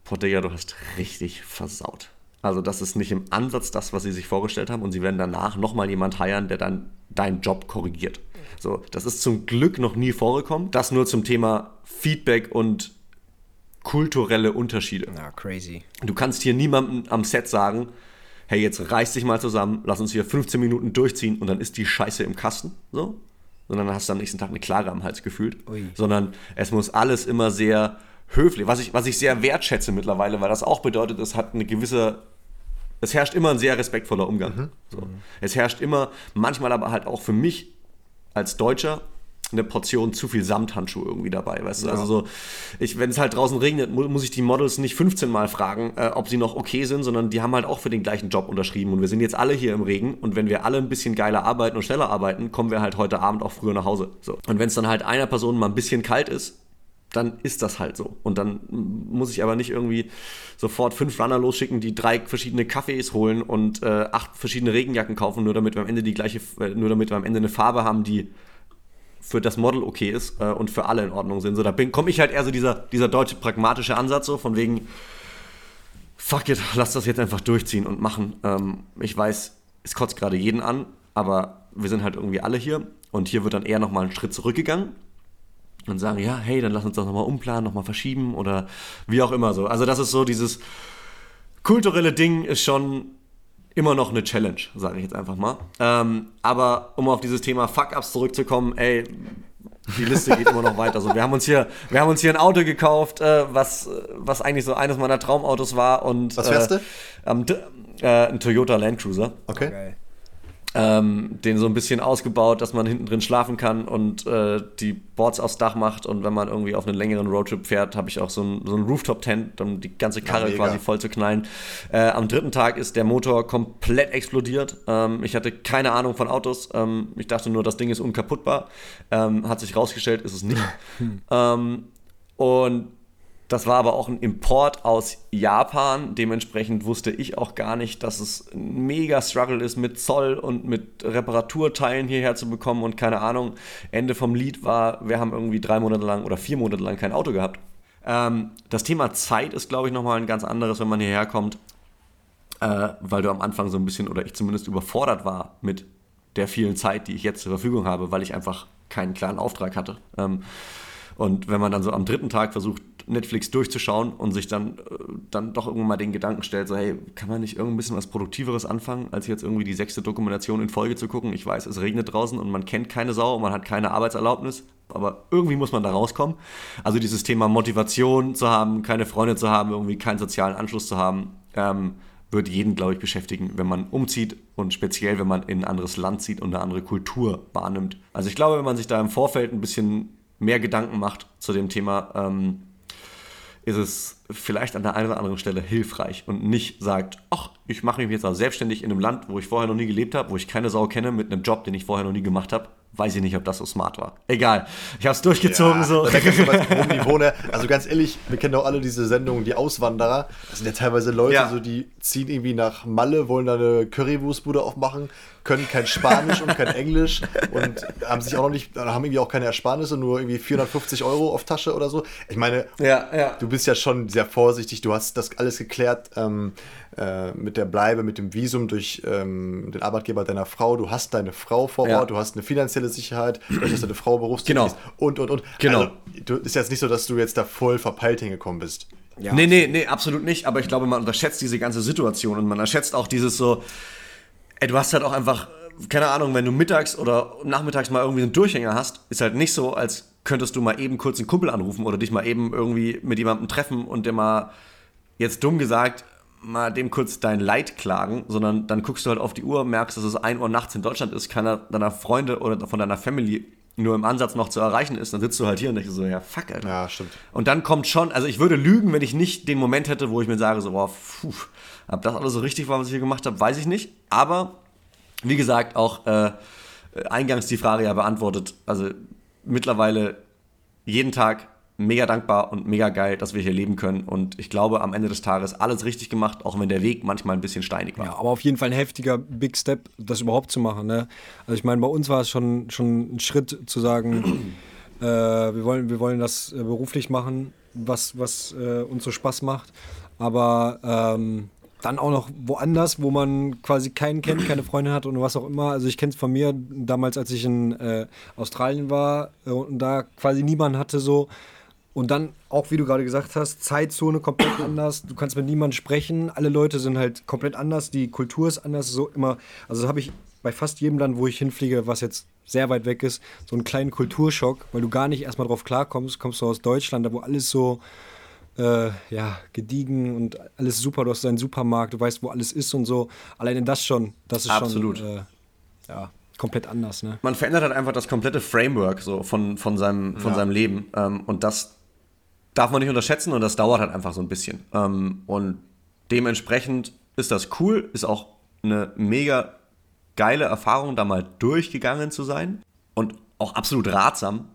boah, Digga, du hast richtig versaut. Also das ist nicht im Ansatz das, was sie sich vorgestellt haben und sie werden danach nochmal jemand heiern, der dann deinen Job korrigiert. So, das ist zum Glück noch nie vorgekommen. Das nur zum Thema Feedback und kulturelle Unterschiede. Na, crazy. Du kannst hier niemandem am Set sagen, hey, jetzt reiß dich mal zusammen, lass uns hier 15 Minuten durchziehen und dann ist die Scheiße im Kasten. So. Sondern dann hast du am nächsten Tag eine Klage am Hals gefühlt. Ui. Sondern es muss alles immer sehr höflich, was ich, was ich sehr wertschätze mittlerweile, weil das auch bedeutet, es hat eine gewisse es herrscht immer ein sehr respektvoller Umgang. Mhm. So. Es herrscht immer, manchmal aber halt auch für mich als Deutscher, eine Portion zu viel Samthandschuhe irgendwie dabei, weißt du? Ja. Also so, ich, wenn es halt draußen regnet, mu muss ich die Models nicht 15 Mal fragen, äh, ob sie noch okay sind, sondern die haben halt auch für den gleichen Job unterschrieben und wir sind jetzt alle hier im Regen und wenn wir alle ein bisschen geiler arbeiten und schneller arbeiten, kommen wir halt heute Abend auch früher nach Hause. So. Und wenn es dann halt einer Person mal ein bisschen kalt ist, dann ist das halt so. Und dann muss ich aber nicht irgendwie sofort fünf Runner losschicken, die drei verschiedene Kaffees holen und äh, acht verschiedene Regenjacken kaufen, nur damit wir am Ende die gleiche, äh, nur damit wir am Ende eine Farbe haben, die für das Model okay ist äh, und für alle in Ordnung sind. So, da komme ich halt eher so dieser, dieser deutsche pragmatische Ansatz, so von wegen, fuck it, lass das jetzt einfach durchziehen und machen. Ähm, ich weiß, es kotzt gerade jeden an, aber wir sind halt irgendwie alle hier und hier wird dann eher nochmal einen Schritt zurückgegangen und sagen, ja, hey, dann lass uns das nochmal umplanen, nochmal verschieben oder wie auch immer so. Also das ist so dieses kulturelle Ding ist schon immer noch eine Challenge, sage ich jetzt einfach mal. Ähm, aber um auf dieses Thema Fuck-Ups zurückzukommen, ey, die Liste geht immer noch weiter. Also wir haben uns hier, wir haben uns hier ein Auto gekauft, äh, was, was eigentlich so eines meiner Traumautos war und was fährst du? Ähm, äh, ein Toyota Land Cruiser. Okay. okay ähm, den so ein bisschen ausgebaut, dass man hinten drin schlafen kann und äh, die Boards aufs Dach macht. Und wenn man irgendwie auf einen längeren Roadtrip fährt, habe ich auch so ein, so ein Rooftop-Tent, um die ganze Karre ja, quasi voll zu knallen. Äh, am dritten Tag ist der Motor komplett explodiert. Ähm, ich hatte keine Ahnung von Autos. Ähm, ich dachte nur, das Ding ist unkaputtbar. Ähm, hat sich rausgestellt, ist es nicht. Ähm, und das war aber auch ein Import aus Japan. Dementsprechend wusste ich auch gar nicht, dass es ein mega Struggle ist, mit Zoll und mit Reparaturteilen hierher zu bekommen. Und keine Ahnung, Ende vom Lied war, wir haben irgendwie drei Monate lang oder vier Monate lang kein Auto gehabt. Ähm, das Thema Zeit ist, glaube ich, nochmal ein ganz anderes, wenn man hierher kommt. Äh, weil du am Anfang so ein bisschen, oder ich zumindest überfordert war mit der vielen Zeit, die ich jetzt zur Verfügung habe, weil ich einfach keinen klaren Auftrag hatte. Ähm, und wenn man dann so am dritten Tag versucht, Netflix durchzuschauen und sich dann, äh, dann doch irgendwann mal den Gedanken stellt, so hey, kann man nicht irgendein bisschen was Produktiveres anfangen, als jetzt irgendwie die sechste Dokumentation in Folge zu gucken? Ich weiß, es regnet draußen und man kennt keine Sau und man hat keine Arbeitserlaubnis, aber irgendwie muss man da rauskommen. Also dieses Thema Motivation zu haben, keine Freunde zu haben, irgendwie keinen sozialen Anschluss zu haben, ähm, wird jeden, glaube ich, beschäftigen, wenn man umzieht und speziell, wenn man in ein anderes Land zieht und eine andere Kultur wahrnimmt. Also ich glaube, wenn man sich da im Vorfeld ein bisschen mehr Gedanken macht zu dem Thema, ähm, ist es vielleicht an der einen oder anderen Stelle hilfreich und nicht sagt, ach, ich mache mich jetzt selbstständig in einem Land, wo ich vorher noch nie gelebt habe, wo ich keine Sau kenne, mit einem Job, den ich vorher noch nie gemacht habe weiß ich nicht, ob das so smart war. Egal. Ich habe es durchgezogen ja, so. Niveau, ne? Also ganz ehrlich, wir kennen doch alle diese Sendungen, die Auswanderer. Das sind ja teilweise Leute, ja. so, die ziehen irgendwie nach Malle, wollen da eine Currywurstbude aufmachen, können kein Spanisch und kein Englisch und haben sich auch noch nicht, haben irgendwie auch keine Ersparnisse, nur irgendwie 450 Euro auf Tasche oder so. Ich meine, ja, ja. du bist ja schon, sehr vorsichtig. Du hast das alles geklärt ähm, äh, mit der Bleibe, mit dem Visum durch ähm, den Arbeitgeber deiner Frau. Du hast deine Frau vor Ort, du hast eine finanzielle Sicherheit, du hast deine Frau berufstätig genau. ist und, und, und. Genau. Also, du, ist jetzt nicht so, dass du jetzt da voll verpeilt hingekommen bist. Ja. Nee, nee, nee, absolut nicht. Aber ich glaube, man unterschätzt diese ganze Situation und man unterschätzt auch dieses so, ey, du hast halt auch einfach, keine Ahnung, wenn du mittags oder nachmittags mal irgendwie einen Durchhänger hast, ist halt nicht so, als könntest du mal eben kurz einen Kumpel anrufen oder dich mal eben irgendwie mit jemandem treffen und dir mal, jetzt dumm gesagt, mal dem kurz dein Leid klagen, sondern dann guckst du halt auf die Uhr, merkst, dass es 1 Uhr nachts in Deutschland ist, keiner deiner Freunde oder von deiner Family nur im Ansatz noch zu erreichen ist, dann sitzt du halt hier und denkst so, ja, fuck, Alter. Ja, stimmt. Und dann kommt schon, also ich würde lügen, wenn ich nicht den Moment hätte, wo ich mir sage, so, boah, puh, ob das alles so richtig war, was ich hier gemacht habe, weiß ich nicht. Aber, wie gesagt, auch äh, eingangs die Frage ja beantwortet, also mittlerweile jeden Tag mega dankbar und mega geil, dass wir hier leben können. Und ich glaube, am Ende des Tages alles richtig gemacht, auch wenn der Weg manchmal ein bisschen steinig war. Ja, aber auf jeden Fall ein heftiger Big Step, das überhaupt zu machen. Ne? Also ich meine, bei uns war es schon, schon ein Schritt zu sagen, äh, wir, wollen, wir wollen das äh, beruflich machen, was, was äh, uns so Spaß macht. Aber ähm, dann auch noch woanders, wo man quasi keinen kennt, keine Freundin hat und was auch immer. Also ich kenne es von mir damals, als ich in äh, Australien war äh, und da quasi niemanden hatte so und dann auch, wie du gerade gesagt hast, Zeitzone komplett anders. Du kannst mit niemandem sprechen. Alle Leute sind halt komplett anders. Die Kultur ist anders. So immer. Also das habe ich bei fast jedem Land, wo ich hinfliege, was jetzt sehr weit weg ist, so einen kleinen Kulturschock, weil du gar nicht erstmal drauf klarkommst. Kommst du aus Deutschland, da wo alles so äh, ja, gediegen und alles super. Du hast deinen Supermarkt, du weißt, wo alles ist und so. Alleine das schon, das ist Absolut. schon. Äh, ja, komplett anders. Ne? Man verändert halt einfach das komplette Framework so von, von, seinem, von ja. seinem Leben. Ähm, und das darf man nicht unterschätzen und das dauert halt einfach so ein bisschen. Ähm, und dementsprechend ist das cool, ist auch eine mega geile Erfahrung, da mal durchgegangen zu sein und auch absolut ratsam.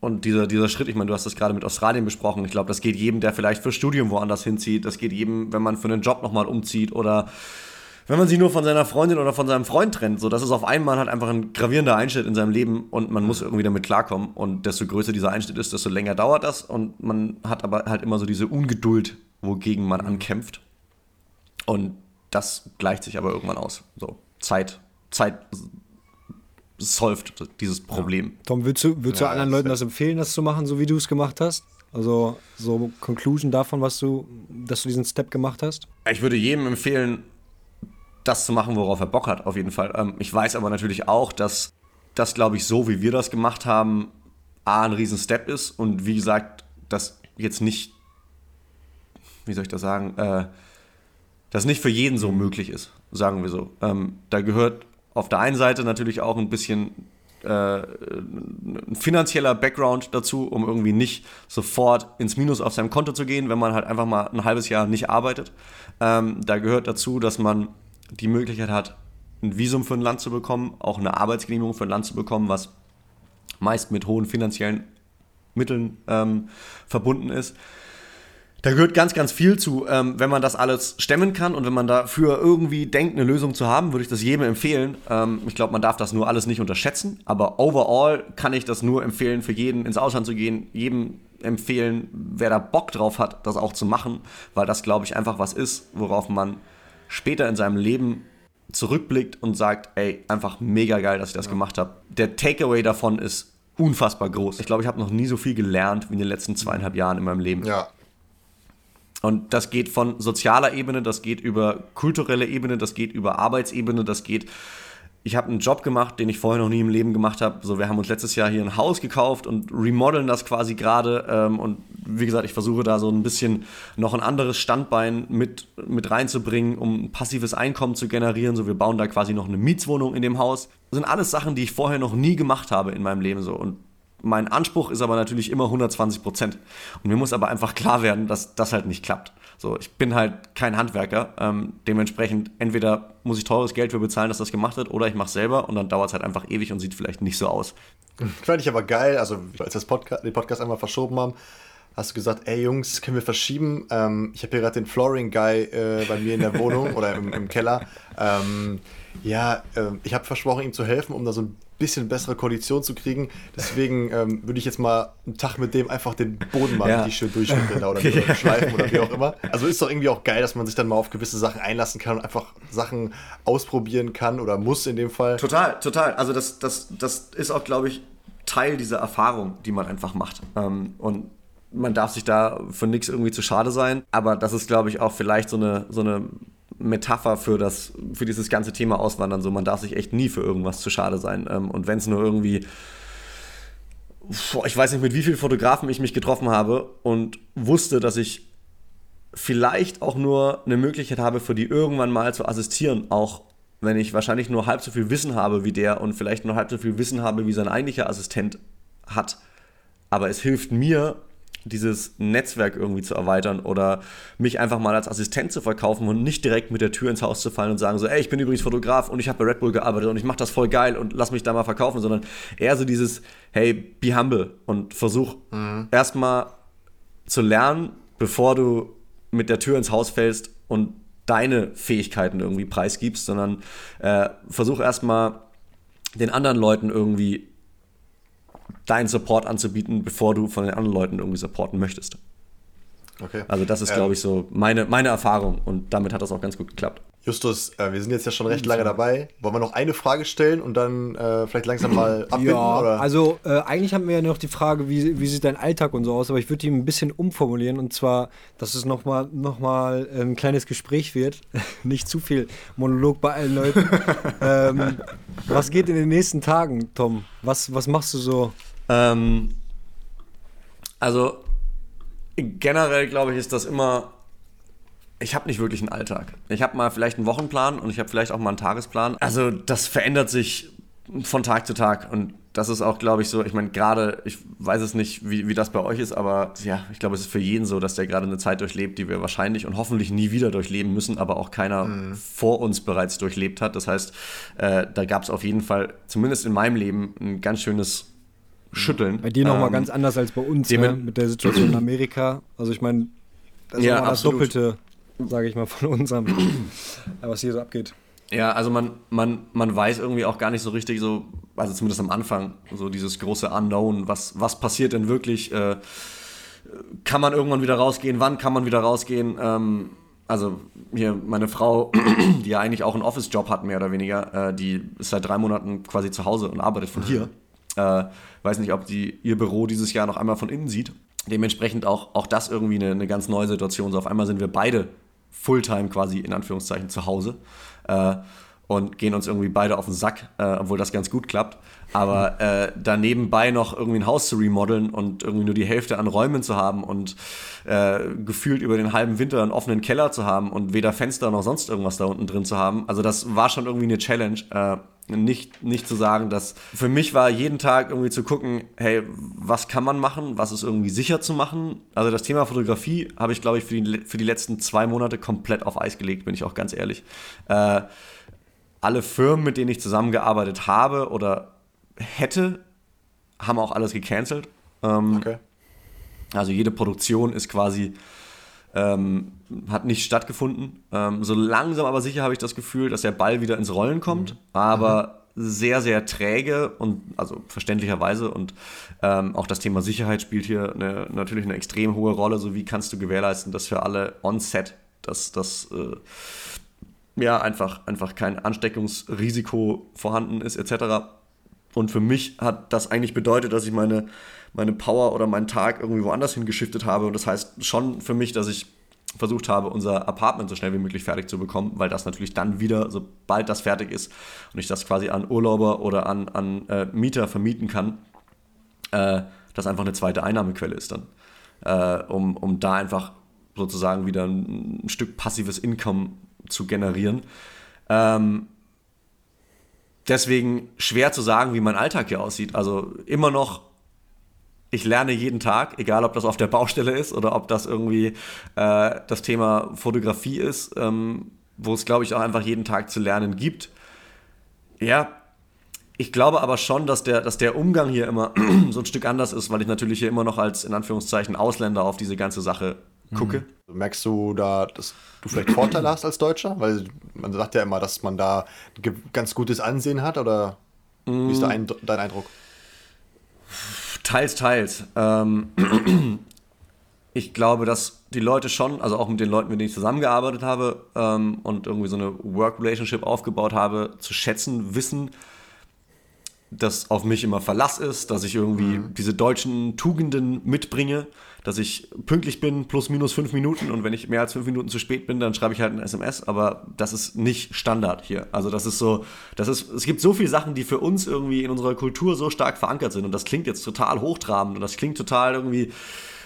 Und dieser, dieser Schritt, ich meine, du hast das gerade mit Australien besprochen, ich glaube, das geht jedem, der vielleicht für Studium woanders hinzieht, das geht jedem, wenn man für einen Job nochmal umzieht oder wenn man sich nur von seiner Freundin oder von seinem Freund trennt, so das ist auf einmal halt einfach ein gravierender Einschnitt in seinem Leben und man muss irgendwie damit klarkommen und desto größer dieser Einschnitt ist, desto länger dauert das und man hat aber halt immer so diese Ungeduld, wogegen man ankämpft und das gleicht sich aber irgendwann aus. So Zeit, Zeit solved dieses Problem. Ja. Tom, würdest du, würdest ja, du anderen Leuten das empfehlen, das zu machen, so wie du es gemacht hast? Also so Conclusion davon, was du, dass du diesen Step gemacht hast? Ich würde jedem empfehlen, das zu machen, worauf er Bock hat, auf jeden Fall. Ähm, ich weiß aber natürlich auch, dass das, glaube ich, so wie wir das gemacht haben, A, ein riesen Step ist und wie gesagt, das jetzt nicht, wie soll ich das sagen, äh, das nicht für jeden so möglich ist, sagen wir so. Ähm, da gehört auf der einen Seite natürlich auch ein bisschen äh, ein finanzieller Background dazu, um irgendwie nicht sofort ins Minus auf seinem Konto zu gehen, wenn man halt einfach mal ein halbes Jahr nicht arbeitet. Ähm, da gehört dazu, dass man die Möglichkeit hat, ein Visum für ein Land zu bekommen, auch eine Arbeitsgenehmigung für ein Land zu bekommen, was meist mit hohen finanziellen Mitteln ähm, verbunden ist. Da gehört ganz, ganz viel zu. Ähm, wenn man das alles stemmen kann und wenn man dafür irgendwie denkt, eine Lösung zu haben, würde ich das jedem empfehlen. Ähm, ich glaube, man darf das nur alles nicht unterschätzen, aber overall kann ich das nur empfehlen, für jeden ins Ausland zu gehen, jedem empfehlen, wer da Bock drauf hat, das auch zu machen, weil das, glaube ich, einfach was ist, worauf man später in seinem Leben zurückblickt und sagt, ey, einfach mega geil, dass ich das ja. gemacht habe. Der Takeaway davon ist unfassbar groß. Ich glaube, ich habe noch nie so viel gelernt wie in den letzten zweieinhalb Jahren in meinem Leben. Ja. Und das geht von sozialer Ebene, das geht über kulturelle Ebene, das geht über Arbeitsebene, das geht ich habe einen Job gemacht, den ich vorher noch nie im Leben gemacht habe. So, wir haben uns letztes Jahr hier ein Haus gekauft und remodeln das quasi gerade. Ähm, und wie gesagt, ich versuche da so ein bisschen noch ein anderes Standbein mit, mit reinzubringen, um ein passives Einkommen zu generieren. So, wir bauen da quasi noch eine Mietswohnung in dem Haus. Das sind alles Sachen, die ich vorher noch nie gemacht habe in meinem Leben. So. Und mein Anspruch ist aber natürlich immer 120 Prozent. Und mir muss aber einfach klar werden, dass das halt nicht klappt. So, ich bin halt kein Handwerker. Ähm, dementsprechend entweder muss ich teures Geld für bezahlen, dass das gemacht wird, oder ich mache selber und dann dauert es halt einfach ewig und sieht vielleicht nicht so aus. Fand ich aber geil. Also, als wir das Podcast, den Podcast einmal verschoben haben, hast du gesagt, ey Jungs, können wir verschieben? Ähm, ich habe hier gerade den Flooring Guy äh, bei mir in der Wohnung oder im, im Keller. Ähm, ja, äh, ich habe versprochen, ihm zu helfen, um da so ein bisschen bessere Kondition zu kriegen. Deswegen ähm, würde ich jetzt mal einen Tag mit dem einfach den Boden mal ja. richtig schön durchschütteln oder, oder schleifen oder wie auch immer. Also ist doch irgendwie auch geil, dass man sich dann mal auf gewisse Sachen einlassen kann und einfach Sachen ausprobieren kann oder muss in dem Fall. Total, total. Also das, das, das ist auch, glaube ich, Teil dieser Erfahrung, die man einfach macht. Ähm, und man darf sich da für nichts irgendwie zu schade sein. Aber das ist, glaube ich, auch vielleicht so eine, so eine Metapher für, das, für dieses ganze Thema Auswandern. So, man darf sich echt nie für irgendwas zu schade sein. Ähm, und wenn es nur irgendwie, ich weiß nicht, mit wie vielen Fotografen ich mich getroffen habe und wusste, dass ich vielleicht auch nur eine Möglichkeit habe, für die irgendwann mal zu assistieren, auch wenn ich wahrscheinlich nur halb so viel Wissen habe wie der und vielleicht nur halb so viel Wissen habe, wie sein eigentlicher Assistent hat. Aber es hilft mir, dieses Netzwerk irgendwie zu erweitern oder mich einfach mal als Assistent zu verkaufen und nicht direkt mit der Tür ins Haus zu fallen und sagen so, ey, ich bin übrigens Fotograf und ich habe bei Red Bull gearbeitet und ich mache das voll geil und lass mich da mal verkaufen, sondern eher so dieses, hey, be humble und versuch mhm. erstmal zu lernen, bevor du mit der Tür ins Haus fällst und deine Fähigkeiten irgendwie preisgibst, sondern äh, versuch erstmal den anderen Leuten irgendwie deinen Support anzubieten, bevor du von den anderen Leuten irgendwie supporten möchtest. Okay. Also das ist, ähm, glaube ich, so meine, meine Erfahrung und damit hat das auch ganz gut geklappt. Justus, äh, wir sind jetzt ja schon recht lange dabei. Wollen wir noch eine Frage stellen und dann äh, vielleicht langsam mal abbinden? Ja, oder? also äh, eigentlich haben wir ja noch die Frage, wie, wie sieht dein Alltag und so aus, aber ich würde die ein bisschen umformulieren und zwar, dass es nochmal noch mal ein kleines Gespräch wird, nicht zu viel Monolog bei allen Leuten. ähm, was geht in den nächsten Tagen, Tom? Was, was machst du so? Ähm, also generell glaube ich, ist das immer. Ich habe nicht wirklich einen Alltag. Ich habe mal vielleicht einen Wochenplan und ich habe vielleicht auch mal einen Tagesplan. Also das verändert sich von Tag zu Tag und das ist auch, glaube ich, so, ich meine, gerade, ich weiß es nicht, wie, wie das bei euch ist, aber ja, ich glaube, es ist für jeden so, dass der gerade eine Zeit durchlebt, die wir wahrscheinlich und hoffentlich nie wieder durchleben müssen, aber auch keiner mhm. vor uns bereits durchlebt hat. Das heißt, äh, da gab es auf jeden Fall, zumindest in meinem Leben, ein ganz schönes schütteln. Bei dir nochmal ähm, ganz anders als bei uns, ne? mit der Situation in Amerika. Also ich meine, das ist ja, das Doppelte, sage ich mal, von unserem, was hier so abgeht. Ja, also man, man, man weiß irgendwie auch gar nicht so richtig so, also zumindest am Anfang, so dieses große Unknown, was, was passiert denn wirklich? Äh, kann man irgendwann wieder rausgehen? Wann kann man wieder rausgehen? Ähm, also hier meine Frau, die ja eigentlich auch einen Office-Job hat, mehr oder weniger, äh, die ist seit drei Monaten quasi zu Hause und arbeitet von hier. Äh, weiß nicht, ob die ihr Büro dieses Jahr noch einmal von innen sieht. Dementsprechend auch, auch das irgendwie eine, eine ganz neue Situation. So auf einmal sind wir beide Fulltime quasi in Anführungszeichen zu Hause äh, und gehen uns irgendwie beide auf den Sack, äh, obwohl das ganz gut klappt. Aber äh, danebenbei noch irgendwie ein Haus zu remodeln und irgendwie nur die Hälfte an Räumen zu haben und äh, gefühlt über den halben Winter einen offenen Keller zu haben und weder Fenster noch sonst irgendwas da unten drin zu haben. Also das war schon irgendwie eine Challenge. Äh, nicht, nicht zu sagen, dass für mich war jeden Tag irgendwie zu gucken, hey, was kann man machen, was ist irgendwie sicher zu machen. Also das Thema Fotografie habe ich, glaube ich, für die, für die letzten zwei Monate komplett auf Eis gelegt, bin ich auch ganz ehrlich. Äh, alle Firmen, mit denen ich zusammengearbeitet habe oder hätte, haben auch alles gecancelt. Ähm, okay. Also jede Produktion ist quasi ähm, hat nicht stattgefunden. Ähm, so langsam aber sicher habe ich das Gefühl, dass der Ball wieder ins Rollen kommt, mhm. aber mhm. sehr, sehr träge und also verständlicherweise. Und ähm, auch das Thema Sicherheit spielt hier eine, natürlich eine extrem hohe Rolle. So wie kannst du gewährleisten, dass für alle on-set, dass das äh, ja einfach, einfach kein Ansteckungsrisiko vorhanden ist, etc. Und für mich hat das eigentlich bedeutet, dass ich meine meine Power oder meinen Tag irgendwie woanders hingeschiftet habe. Und das heißt schon für mich, dass ich versucht habe, unser Apartment so schnell wie möglich fertig zu bekommen, weil das natürlich dann wieder, sobald das fertig ist und ich das quasi an Urlauber oder an, an äh, Mieter vermieten kann, äh, das einfach eine zweite Einnahmequelle ist dann. Äh, um, um da einfach sozusagen wieder ein, ein Stück passives Income zu generieren. Ähm, deswegen schwer zu sagen, wie mein Alltag hier aussieht. Also immer noch ich lerne jeden Tag, egal ob das auf der Baustelle ist oder ob das irgendwie äh, das Thema Fotografie ist, ähm, wo es, glaube ich, auch einfach jeden Tag zu lernen gibt. Ja, ich glaube aber schon, dass der, dass der Umgang hier immer so ein Stück anders ist, weil ich natürlich hier immer noch als in Anführungszeichen Ausländer auf diese ganze Sache gucke. Mhm. Merkst du da, dass du vielleicht Vorteile hast als Deutscher? Weil man sagt ja immer, dass man da ganz gutes Ansehen hat, oder? Wie ist dein, dein Eindruck? Teils, teils. Ähm, ich glaube, dass die Leute schon, also auch mit den Leuten, mit denen ich zusammengearbeitet habe ähm, und irgendwie so eine Work-Relationship aufgebaut habe, zu schätzen, wissen, dass auf mich immer Verlass ist, dass ich irgendwie mhm. diese deutschen Tugenden mitbringe, dass ich pünktlich bin, plus minus fünf Minuten und wenn ich mehr als fünf Minuten zu spät bin, dann schreibe ich halt ein SMS, aber das ist nicht Standard hier. Also das ist so, das ist, es gibt so viele Sachen, die für uns irgendwie in unserer Kultur so stark verankert sind und das klingt jetzt total hochtrabend und das klingt total irgendwie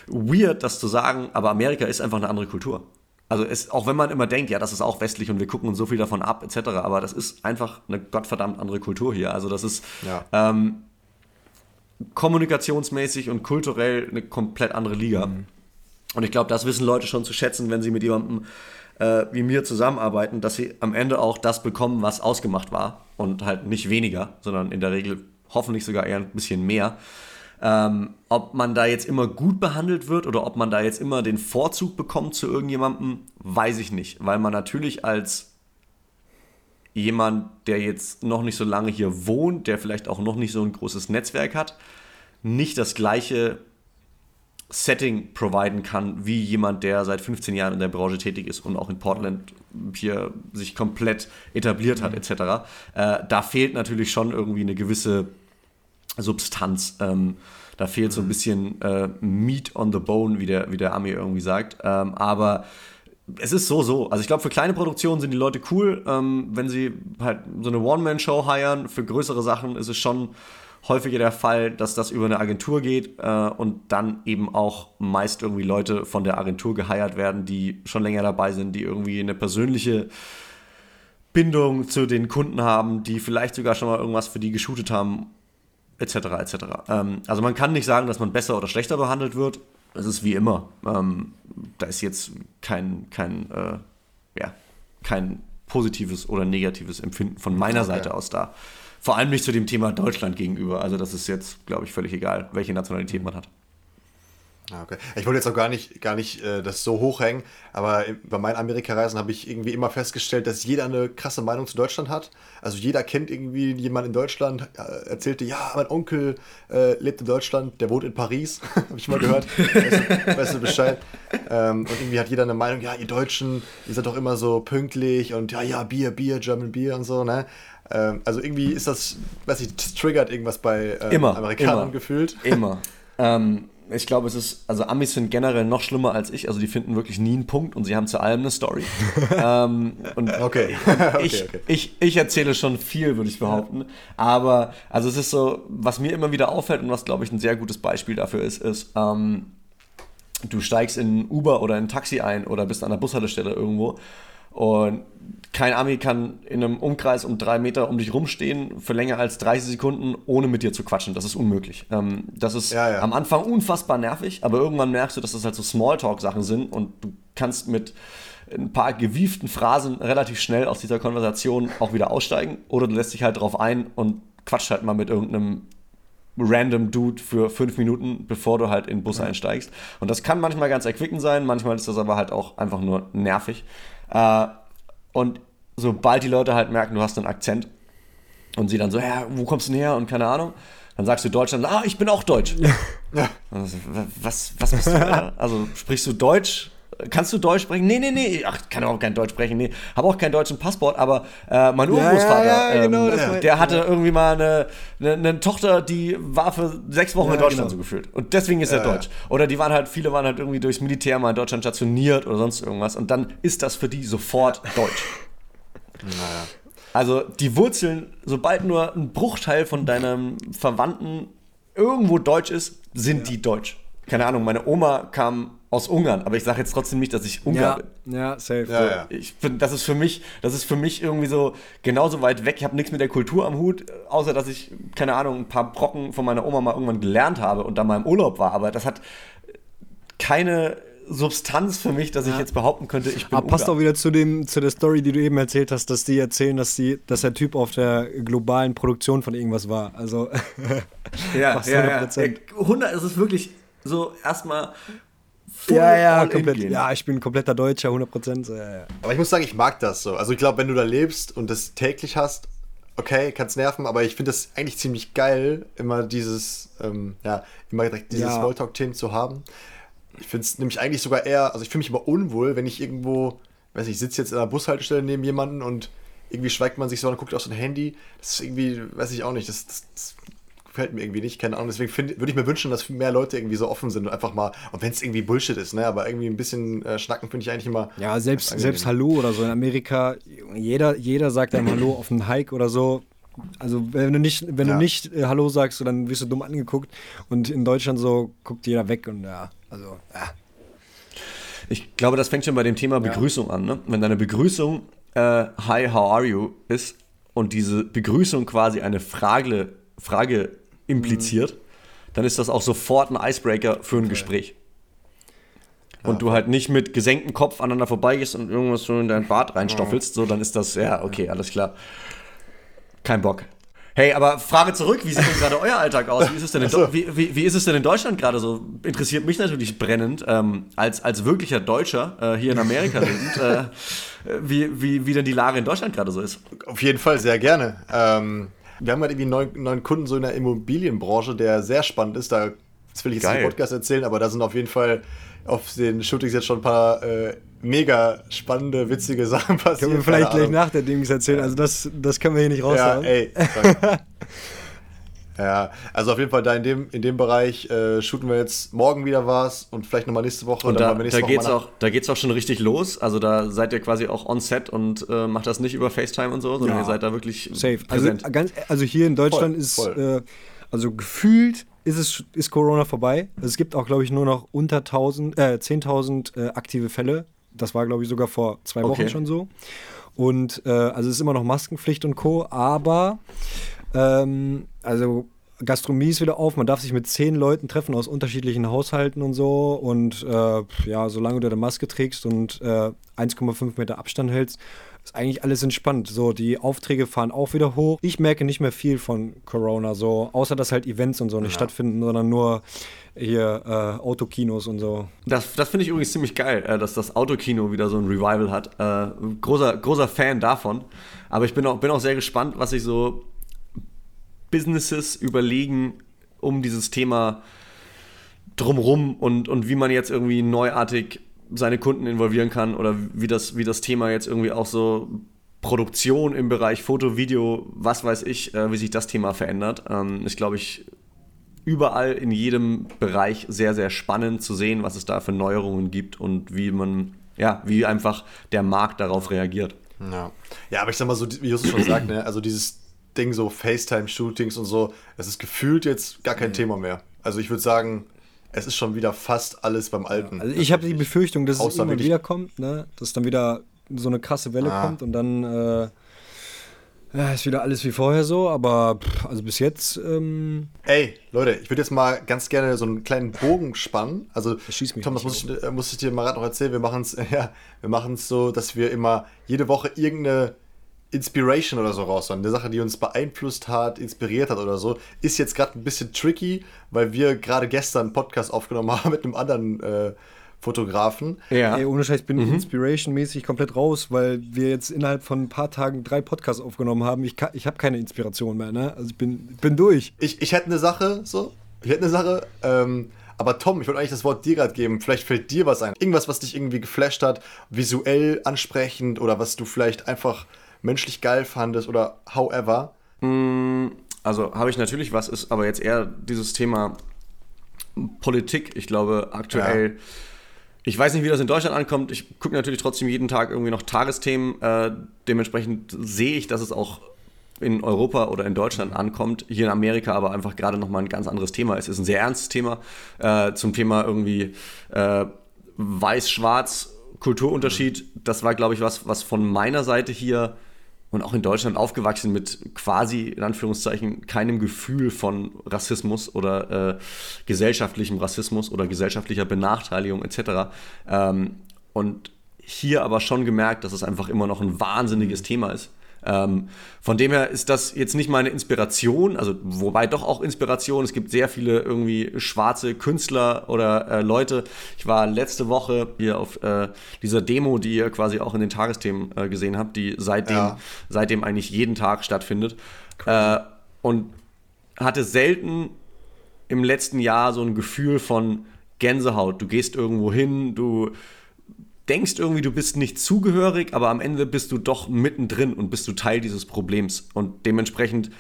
weird, das zu sagen, aber Amerika ist einfach eine andere Kultur. Also es, auch wenn man immer denkt, ja, das ist auch westlich und wir gucken uns so viel davon ab, etc., aber das ist einfach eine gottverdammt andere Kultur hier. Also das ist ja. ähm, kommunikationsmäßig und kulturell eine komplett andere Liga. Mhm. Und ich glaube, das wissen Leute schon zu schätzen, wenn sie mit jemandem äh, wie mir zusammenarbeiten, dass sie am Ende auch das bekommen, was ausgemacht war. Und halt nicht weniger, sondern in der Regel hoffentlich sogar eher ein bisschen mehr. Ähm, ob man da jetzt immer gut behandelt wird oder ob man da jetzt immer den Vorzug bekommt zu irgendjemandem, weiß ich nicht. Weil man natürlich als jemand, der jetzt noch nicht so lange hier wohnt, der vielleicht auch noch nicht so ein großes Netzwerk hat, nicht das gleiche Setting providen kann, wie jemand, der seit 15 Jahren in der Branche tätig ist und auch in Portland hier sich komplett etabliert hat, mhm. etc. Äh, da fehlt natürlich schon irgendwie eine gewisse Substanz. Ähm, da fehlt so ein bisschen äh, Meat on the Bone, wie der, wie der Ami irgendwie sagt. Ähm, aber es ist so, so. Also ich glaube, für kleine Produktionen sind die Leute cool, ähm, wenn sie halt so eine One-Man-Show heiern. Für größere Sachen ist es schon häufiger der Fall, dass das über eine Agentur geht äh, und dann eben auch meist irgendwie Leute von der Agentur geheiert werden, die schon länger dabei sind, die irgendwie eine persönliche Bindung zu den Kunden haben, die vielleicht sogar schon mal irgendwas für die geshootet haben etc. etc. Ähm, also man kann nicht sagen, dass man besser oder schlechter behandelt wird. Es ist wie immer. Ähm, da ist jetzt kein, kein, äh, ja, kein positives oder negatives Empfinden von meiner okay. Seite aus da. Vor allem nicht zu dem Thema Deutschland gegenüber. Also das ist jetzt, glaube ich, völlig egal, welche Nationalität man hat. Ah, okay. Ich wollte jetzt auch gar nicht, gar nicht äh, das so hochhängen, aber bei meinen Amerikareisen habe ich irgendwie immer festgestellt, dass jeder eine krasse Meinung zu Deutschland hat. Also jeder kennt irgendwie jemanden in Deutschland, äh, erzählte, ja, mein Onkel äh, lebt in Deutschland, der wohnt in Paris, habe ich mal gehört. weißt, du, weißt du Bescheid? Ähm, und irgendwie hat jeder eine Meinung, ja, ihr Deutschen, ihr seid doch immer so pünktlich und ja, ja, Bier, Bier, German Bier und so, ne? Ähm, also irgendwie ist das, weiß ich, das triggert irgendwas bei ähm, immer, Amerikanern immer, gefühlt. Immer. ähm, ich glaube, es ist, also Amis sind generell noch schlimmer als ich, also die finden wirklich nie einen Punkt und sie haben zu allem eine Story. ähm, und okay. ich, okay. Ich, ich erzähle schon viel, würde ich behaupten. Aber, also es ist so, was mir immer wieder auffällt und was, glaube ich, ein sehr gutes Beispiel dafür ist, ist, ähm, du steigst in Uber oder in ein Taxi ein oder bist an der Bushaltestelle irgendwo und kein Ami kann in einem Umkreis um drei Meter um dich rumstehen für länger als 30 Sekunden, ohne mit dir zu quatschen. Das ist unmöglich. Ähm, das ist ja, ja. am Anfang unfassbar nervig, aber irgendwann merkst du, dass das halt so Smalltalk-Sachen sind und du kannst mit ein paar gewieften Phrasen relativ schnell aus dieser Konversation auch wieder aussteigen. Oder du lässt dich halt drauf ein und quatscht halt mal mit irgendeinem random Dude für fünf Minuten, bevor du halt in den Bus ja. einsteigst. Und das kann manchmal ganz erquickend sein, manchmal ist das aber halt auch einfach nur nervig. Äh, und sobald die Leute halt merken, du hast einen Akzent und sie dann so, ja, wo kommst du denn her und keine Ahnung, dann sagst du Deutschland, ah, ich bin auch Deutsch. Ja. Also, was, was bist du da? Also sprichst du Deutsch? Kannst du Deutsch sprechen? Nee, nee, nee. Ach, ich kann auch kein Deutsch sprechen. Nee, habe auch keinen deutschen Passport, aber äh, mein Urgroßvater, ja, ja, genau, ähm, der hatte irgendwie mal eine, eine, eine, Tochter, die war für sechs Wochen in Deutschland genau. so gefühlt. Und deswegen ist er Deutsch. Oder die waren halt, viele waren halt irgendwie durchs Militär mal in Deutschland stationiert oder sonst irgendwas. Und dann ist das für die sofort Deutsch. Naja. Also die Wurzeln, sobald nur ein Bruchteil von deinem Verwandten irgendwo deutsch ist, sind die deutsch. Keine Ahnung, meine Oma kam aus Ungarn, aber ich sage jetzt trotzdem nicht, dass ich Ungar ja, bin. Ja, safe. Ja, ja. Ich finde, das ist für mich, das ist für mich irgendwie so genauso weit weg. Ich habe nichts mit der Kultur am Hut, außer dass ich keine Ahnung ein paar Brocken von meiner Oma mal irgendwann gelernt habe und dann mal im Urlaub war. Aber das hat keine Substanz für mich, dass ich jetzt behaupten könnte, ich bin. Aber passt auch wieder zu dem zu der Story, die du eben erzählt hast, dass die erzählen, dass die, dass der Typ auf der globalen Produktion von irgendwas war. Also ja, ja, ja. 100, es ist wirklich so erstmal ja, ja, komplett. Ja, ich bin ein kompletter Deutscher, 100 Prozent. Ja, ja. Aber ich muss sagen, ich mag das so. Also ich glaube, wenn du da lebst und das täglich hast, okay, kann es nerven, aber ich finde es eigentlich ziemlich geil, immer dieses, ähm, ja, immer direkt diese ja. Smalltalk-Themen zu haben. Ich finde es nämlich eigentlich sogar eher, also ich fühle mich immer unwohl, wenn ich irgendwo, weiß nicht, ich sitze jetzt in einer Bushaltestelle neben jemanden und irgendwie schweigt man sich so und guckt auf sein Handy. Das ist irgendwie, weiß ich auch nicht, das, das, das gefällt mir irgendwie nicht, keine Ahnung. Deswegen würde ich mir wünschen, dass mehr Leute irgendwie so offen sind und einfach mal, und wenn es irgendwie Bullshit ist, ne, aber irgendwie ein bisschen äh, schnacken finde ich eigentlich immer. Ja, selbst, selbst Hallo oder so in Amerika, jeder, jeder sagt einem Hallo auf einen Hike oder so. Also wenn du nicht, wenn ja. du nicht äh, Hallo sagst, so, dann wirst du dumm angeguckt. Und in Deutschland so guckt jeder weg und ja, also ja. Ich glaube, das fängt schon bei dem Thema Begrüßung ja. an. Ne? Wenn deine Begrüßung äh, Hi, how are you ist und diese Begrüßung quasi eine Frage, Frage impliziert, mhm. dann ist das auch sofort ein Icebreaker für ein okay. Gespräch. Und ja. du halt nicht mit gesenktem Kopf aneinander vorbeigehst und irgendwas so in dein Bart reinstoffelst, so dann ist das, ja, okay, alles klar. Kein Bock. Hey, aber Frage zurück, wie sieht denn gerade euer Alltag aus? Wie ist es denn in, so. wie, wie, wie, ist es denn in Deutschland gerade so? Interessiert mich natürlich brennend, ähm, als, als wirklicher Deutscher äh, hier in Amerika lebend, äh, wie, wie, wie denn die Lage in Deutschland gerade so ist. Auf jeden Fall, sehr gerne. Ähm, wir haben halt irgendwie einen neuen, neuen Kunden so in der Immobilienbranche, der sehr spannend ist. Da das will ich jetzt Geil. im Podcast erzählen, aber da sind auf jeden Fall auf den Shootings jetzt schon ein paar äh, mega spannende, witzige Sachen passiert. Können wir vielleicht gleich nach der Dings erzählen. Also das, das können wir hier nicht raushauen. Ja, ey. ja, also auf jeden Fall da in dem, in dem Bereich äh, shooten wir jetzt morgen wieder was und vielleicht nochmal nächste Woche. Und da, da geht es auch, auch schon richtig los. Also da seid ihr quasi auch on set und äh, macht das nicht über FaceTime und so, sondern ja. ihr seid da wirklich Safe. Also, ganz, also hier in Deutschland voll, ist, voll. Äh, also gefühlt ist, es, ist Corona vorbei. Es gibt auch, glaube ich, nur noch unter 1000, äh, 10.000 äh, aktive Fälle. Das war, glaube ich, sogar vor zwei Wochen okay. schon so. Und äh, also es ist immer noch Maskenpflicht und Co. Aber ähm, also Gastronomie ist wieder auf, man darf sich mit zehn Leuten treffen aus unterschiedlichen Haushalten und so. Und äh, ja, solange du deine Maske trägst und äh, 1,5 Meter Abstand hältst, ist eigentlich alles entspannt. So, die Aufträge fahren auch wieder hoch. Ich merke nicht mehr viel von Corona, so, außer dass halt Events und so nicht ja. stattfinden, sondern nur hier äh, Autokinos und so. Das, das finde ich übrigens ziemlich geil, äh, dass das Autokino wieder so ein Revival hat. Äh, großer, großer Fan davon. Aber ich bin auch, bin auch sehr gespannt, was sich so Businesses überlegen, um dieses Thema drumrum und, und wie man jetzt irgendwie neuartig seine Kunden involvieren kann oder wie das, wie das Thema jetzt irgendwie auch so Produktion im Bereich Foto, Video, was weiß ich, äh, wie sich das Thema verändert. Ähm, ist, glaube ich, überall in jedem Bereich sehr, sehr spannend zu sehen, was es da für Neuerungen gibt und wie man, ja, wie einfach der Markt darauf reagiert. Ja, ja aber ich sag mal so, wie Justus schon sagt, ne, also dieses Ding, so FaceTime-Shootings und so, es ist gefühlt jetzt gar kein mhm. Thema mehr. Also ich würde sagen, es ist schon wieder fast alles beim Alten. Also ich habe die Befürchtung, dass es irgendwann wiederkommt, ne? dass dann wieder so eine krasse Welle ah. kommt und dann äh, ja, ist wieder alles wie vorher so, aber pff, also bis jetzt. Ähm Ey, Leute, ich würde jetzt mal ganz gerne so einen kleinen Bogen spannen. Also, Thomas, muss ich, äh, muss ich dir mal gerade noch erzählen, wir machen es ja, so, dass wir immer jede Woche irgendeine Inspiration oder so raushauen. Eine Sache, die uns beeinflusst hat, inspiriert hat oder so, ist jetzt gerade ein bisschen tricky, weil wir gerade gestern einen Podcast aufgenommen haben mit einem anderen äh, Fotografen. Ja. Ey, ohne Scheiß, ich bin mhm. inspiration-mäßig komplett raus, weil wir jetzt innerhalb von ein paar Tagen drei Podcasts aufgenommen haben. Ich, ich habe keine Inspiration mehr, ne? Also ich bin, bin durch. Ich, ich hätte eine Sache, so. Ich hätte eine Sache, ähm, aber Tom, ich wollte eigentlich das Wort dir gerade geben. Vielleicht fällt dir was ein. Irgendwas, was dich irgendwie geflasht hat, visuell ansprechend oder was du vielleicht einfach menschlich geil fandest oder however? Mm, also habe ich natürlich was, ist aber jetzt eher dieses Thema Politik. Ich glaube, aktuell. Ja. Ich weiß nicht, wie das in Deutschland ankommt. Ich gucke natürlich trotzdem jeden Tag irgendwie noch Tagesthemen. Äh, dementsprechend sehe ich, dass es auch in Europa oder in Deutschland ankommt. Hier in Amerika aber einfach gerade nochmal ein ganz anderes Thema. Es ist ein sehr ernstes Thema äh, zum Thema irgendwie äh, weiß-schwarz Kulturunterschied. Das war, glaube ich, was, was von meiner Seite hier und auch in Deutschland aufgewachsen mit quasi, in Anführungszeichen, keinem Gefühl von Rassismus oder äh, gesellschaftlichem Rassismus oder gesellschaftlicher Benachteiligung etc. Ähm, und hier aber schon gemerkt, dass es einfach immer noch ein wahnsinniges Thema ist. Ähm, von dem her ist das jetzt nicht meine Inspiration, also wobei doch auch Inspiration. Es gibt sehr viele irgendwie schwarze Künstler oder äh, Leute. Ich war letzte Woche hier auf äh, dieser Demo, die ihr quasi auch in den Tagesthemen äh, gesehen habt, die seitdem, ja. seitdem eigentlich jeden Tag stattfindet. Äh, und hatte selten im letzten Jahr so ein Gefühl von Gänsehaut. Du gehst irgendwo hin, du denkst irgendwie, du bist nicht zugehörig, aber am Ende bist du doch mittendrin und bist du Teil dieses Problems. Und dementsprechend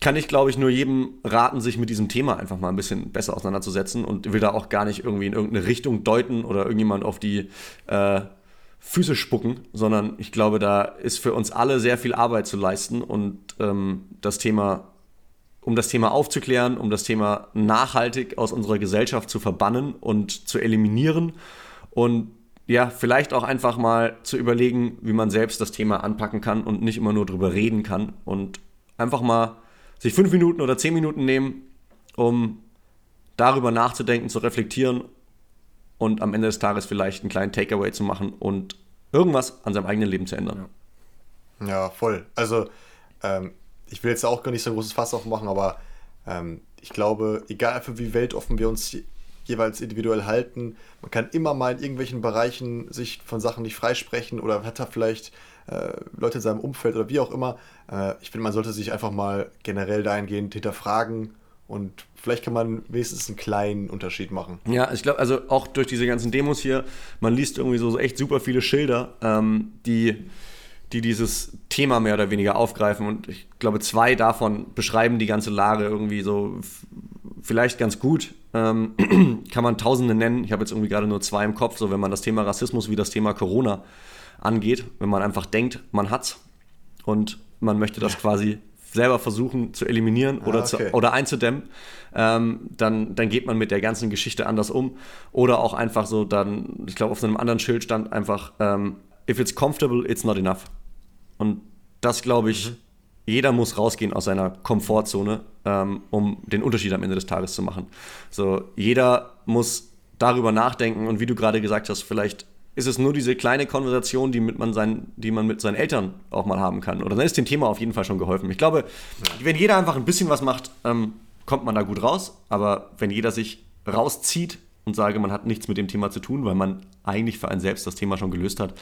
kann ich, glaube ich, nur jedem raten, sich mit diesem Thema einfach mal ein bisschen besser auseinanderzusetzen und will da auch gar nicht irgendwie in irgendeine Richtung deuten oder irgendjemand auf die äh, Füße spucken, sondern ich glaube, da ist für uns alle sehr viel Arbeit zu leisten und ähm, das Thema, um das Thema aufzuklären, um das Thema nachhaltig aus unserer Gesellschaft zu verbannen und zu eliminieren und ja, vielleicht auch einfach mal zu überlegen, wie man selbst das Thema anpacken kann und nicht immer nur drüber reden kann und einfach mal sich fünf Minuten oder zehn Minuten nehmen, um darüber nachzudenken, zu reflektieren und am Ende des Tages vielleicht einen kleinen Takeaway zu machen und irgendwas an seinem eigenen Leben zu ändern. Ja, voll. Also, ähm, ich will jetzt auch gar nicht so ein großes Fass aufmachen, aber ähm, ich glaube, egal für wie weltoffen wir uns jeweils individuell halten. Man kann immer mal in irgendwelchen Bereichen sich von Sachen nicht freisprechen oder hat da vielleicht äh, Leute in seinem Umfeld oder wie auch immer. Äh, ich finde, man sollte sich einfach mal generell dahingehend hinterfragen und vielleicht kann man wenigstens einen kleinen Unterschied machen. Ja, ich glaube, also auch durch diese ganzen Demos hier, man liest irgendwie so, echt super viele Schilder, ähm, die die dieses Thema mehr oder weniger aufgreifen. Und ich glaube, zwei davon beschreiben die ganze Lage irgendwie so vielleicht ganz gut. Ähm, kann man Tausende nennen. Ich habe jetzt irgendwie gerade nur zwei im Kopf, so wenn man das Thema Rassismus wie das Thema Corona angeht, wenn man einfach denkt, man hat's und man möchte das quasi selber versuchen zu eliminieren oder, ah, okay. zu, oder einzudämmen, ähm, dann, dann geht man mit der ganzen Geschichte anders um. Oder auch einfach so, dann, ich glaube, auf einem anderen Schild stand einfach, ähm, if it's comfortable, it's not enough. Und das glaube ich, mhm jeder muss rausgehen aus seiner Komfortzone, ähm, um den Unterschied am Ende des Tages zu machen. So, jeder muss darüber nachdenken und wie du gerade gesagt hast, vielleicht ist es nur diese kleine Konversation, die, mit man sein, die man mit seinen Eltern auch mal haben kann. Oder dann ist dem Thema auf jeden Fall schon geholfen. Ich glaube, ja. wenn jeder einfach ein bisschen was macht, ähm, kommt man da gut raus. Aber wenn jeder sich rauszieht und sage, man hat nichts mit dem Thema zu tun, weil man eigentlich für einen selbst das Thema schon gelöst hat,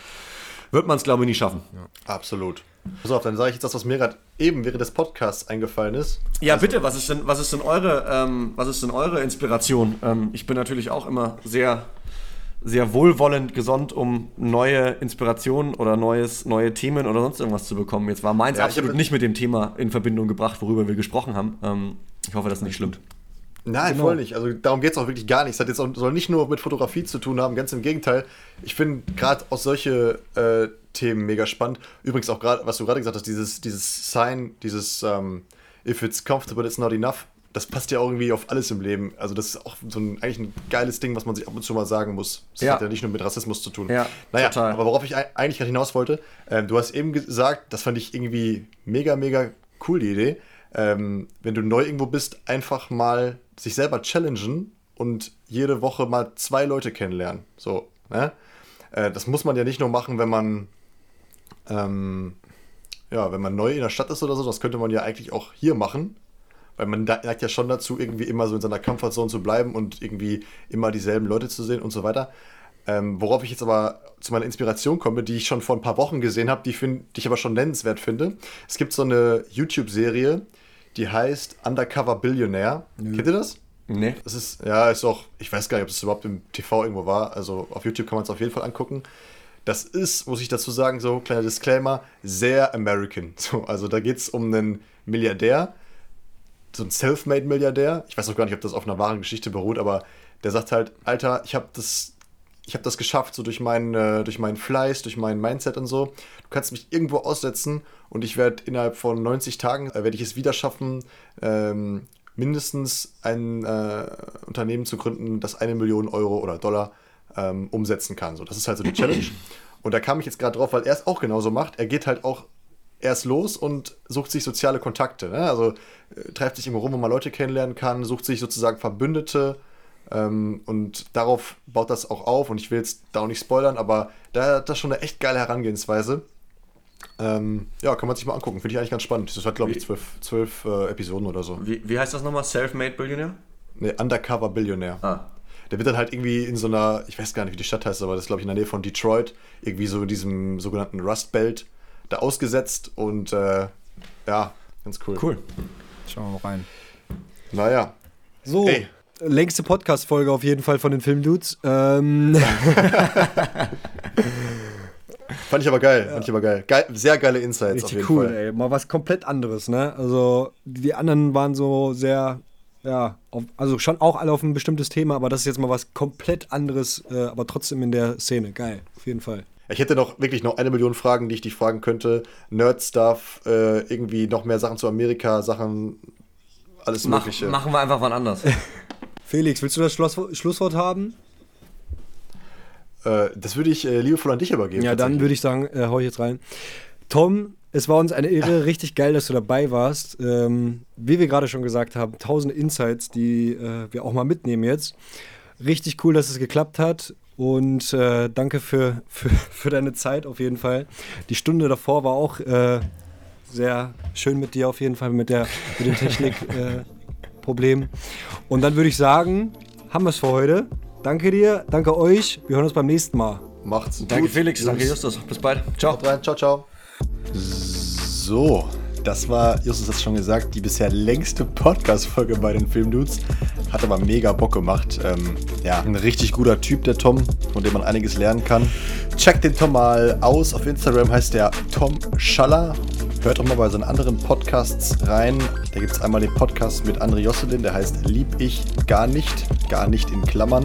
wird man es, glaube ich, nie schaffen. Ja. Absolut. Pass auf, dann sage ich jetzt das, was mir gerade eben während des Podcasts eingefallen ist. Ja, also, bitte, was ist denn, was ist denn eure, ähm, was ist denn eure Inspiration? Ähm, ich bin natürlich auch immer sehr, sehr wohlwollend gesonnen, um neue Inspirationen oder neues, neue Themen oder sonst irgendwas zu bekommen. Jetzt war meins ja, absolut nicht mit dem Thema in Verbindung gebracht, worüber wir gesprochen haben. Ähm, ich hoffe, das ist nicht schlimm. Nein, genau. voll nicht. Also darum geht es auch wirklich gar nicht. Es hat jetzt auch, soll nicht nur mit Fotografie zu tun haben, ganz im Gegenteil. Ich finde gerade auch solche äh, Themen mega spannend. Übrigens auch gerade, was du gerade gesagt hast, dieses, dieses Sign, dieses ähm, If it's comfortable, it's not enough. Das passt ja auch irgendwie auf alles im Leben. Also das ist auch so ein, eigentlich ein geiles Ding, was man sich ab und zu mal sagen muss. Das ja. hat ja nicht nur mit Rassismus zu tun. Ja, naja, total. aber worauf ich eigentlich gerade hinaus wollte, ähm, du hast eben gesagt, das fand ich irgendwie mega, mega cool, die Idee. Ähm, wenn du neu irgendwo bist, einfach mal sich selber challengen und jede Woche mal zwei Leute kennenlernen. So, ne? Äh, das muss man ja nicht nur machen, wenn man ähm, ja, wenn man neu in der Stadt ist oder so, das könnte man ja eigentlich auch hier machen. Weil man neigt ja schon dazu, irgendwie immer so in seiner Comfortzone zu bleiben und irgendwie immer dieselben Leute zu sehen und so weiter. Ähm, worauf ich jetzt aber zu meiner Inspiration komme, die ich schon vor ein paar Wochen gesehen habe, die, die ich aber schon nennenswert finde. Es gibt so eine YouTube-Serie, die heißt Undercover Billionaire. Mhm. Kennt ihr das? Nee. Das ist, ja, ist auch, ich weiß gar nicht, ob es überhaupt im TV irgendwo war. Also auf YouTube kann man es auf jeden Fall angucken. Das ist, muss ich dazu sagen, so kleiner Disclaimer, sehr American. So, also da geht es um einen Milliardär, so ein Selfmade-Milliardär. Ich weiß auch gar nicht, ob das auf einer wahren Geschichte beruht, aber der sagt halt, Alter, ich habe das, ich das geschafft, so durch meinen, äh, durch meinen Fleiß, durch mein Mindset und so. Du kannst mich irgendwo aussetzen und ich werde innerhalb von 90 Tagen, äh, werde ich es wieder schaffen, ähm, mindestens ein äh, Unternehmen zu gründen, das eine Million Euro oder Dollar ähm, umsetzen kann. So, das ist halt so die Challenge. Und da kam ich jetzt gerade drauf, weil er es auch genauso macht. Er geht halt auch erst los und sucht sich soziale Kontakte. Ne? Also äh, treibt sich irgendwo rum, wo man Leute kennenlernen kann, sucht sich sozusagen Verbündete ähm, und darauf baut das auch auf. Und ich will jetzt da auch nicht spoilern, aber da hat das schon eine echt geile Herangehensweise. Ähm, ja, kann man sich mal angucken. Finde ich eigentlich ganz spannend. Das hat, glaube ich, zwölf, zwölf äh, Episoden oder so. Wie, wie heißt das nochmal? Self-Made Billionaire? Ne, Undercover Billionaire. Ah. Der wird dann halt irgendwie in so einer, ich weiß gar nicht, wie die Stadt heißt, aber das ist, glaube ich, in der Nähe von Detroit, irgendwie so in diesem sogenannten Rust Belt da ausgesetzt und äh, ja, ganz cool. Cool. Schauen wir mal rein. Naja. So. Ey. Längste Podcast-Folge auf jeden Fall von den Filmdudes. Ähm. Fand ich aber geil, ja. fand ich aber geil. geil. Sehr geile Insights Richtig auf jeden cool, Fall. ey. Mal was komplett anderes, ne? Also, die anderen waren so sehr, ja, auf, also schon auch alle auf ein bestimmtes Thema, aber das ist jetzt mal was komplett anderes, äh, aber trotzdem in der Szene. Geil, auf jeden Fall. Ich hätte noch wirklich noch eine Million Fragen, die ich dich fragen könnte. Nerd-Stuff, äh, irgendwie noch mehr Sachen zu Amerika, Sachen, alles Mach, Mögliche. Machen wir einfach wann anders. Felix, willst du das Schluss, Schlusswort haben? Äh, das würde ich äh, liebevoll an dich übergeben. Ja, dann würde ich sagen, äh, hau ich jetzt rein. Tom, es war uns eine Ehre, richtig geil, dass du dabei warst. Ähm, wie wir gerade schon gesagt haben, tausende Insights, die äh, wir auch mal mitnehmen jetzt. Richtig cool, dass es geklappt hat. Und äh, danke für, für, für, deine Zeit auf jeden Fall. Die Stunde davor war auch äh, sehr schön mit dir auf jeden Fall, mit, der, mit dem Technikproblem. Äh, Und dann würde ich sagen, haben wir es für heute. Danke dir, danke euch. Wir hören uns beim nächsten Mal. Macht's Danke gut. Felix, danke Justus. Bis bald. Ciao. Rein. Ciao, ciao. So, das war, Justus hat es schon gesagt, die bisher längste Podcast-Folge bei den Filmdudes. Hat aber mega Bock gemacht. Ähm, ja, ein richtig guter Typ, der Tom, von dem man einiges lernen kann. Checkt den Tom mal aus. Auf Instagram heißt der Tom Schaller. Hört auch mal bei seinen anderen Podcasts rein. Da gibt es einmal den Podcast mit André Josselin, der heißt Lieb ich gar nicht. Gar nicht in Klammern.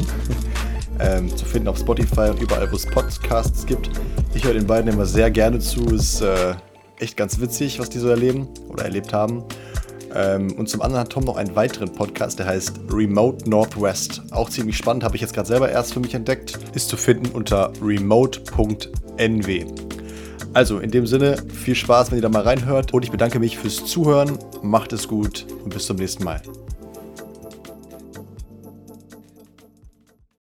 Ähm, zu finden auf Spotify und überall, wo es Podcasts gibt. Ich höre den beiden immer sehr gerne zu. Ist äh, echt ganz witzig, was die so erleben oder erlebt haben. Ähm, und zum anderen hat Tom noch einen weiteren Podcast, der heißt Remote Northwest. Auch ziemlich spannend, habe ich jetzt gerade selber erst für mich entdeckt. Ist zu finden unter remote.nw. Also in dem Sinne, viel Spaß, wenn ihr da mal reinhört. Und ich bedanke mich fürs Zuhören. Macht es gut und bis zum nächsten Mal.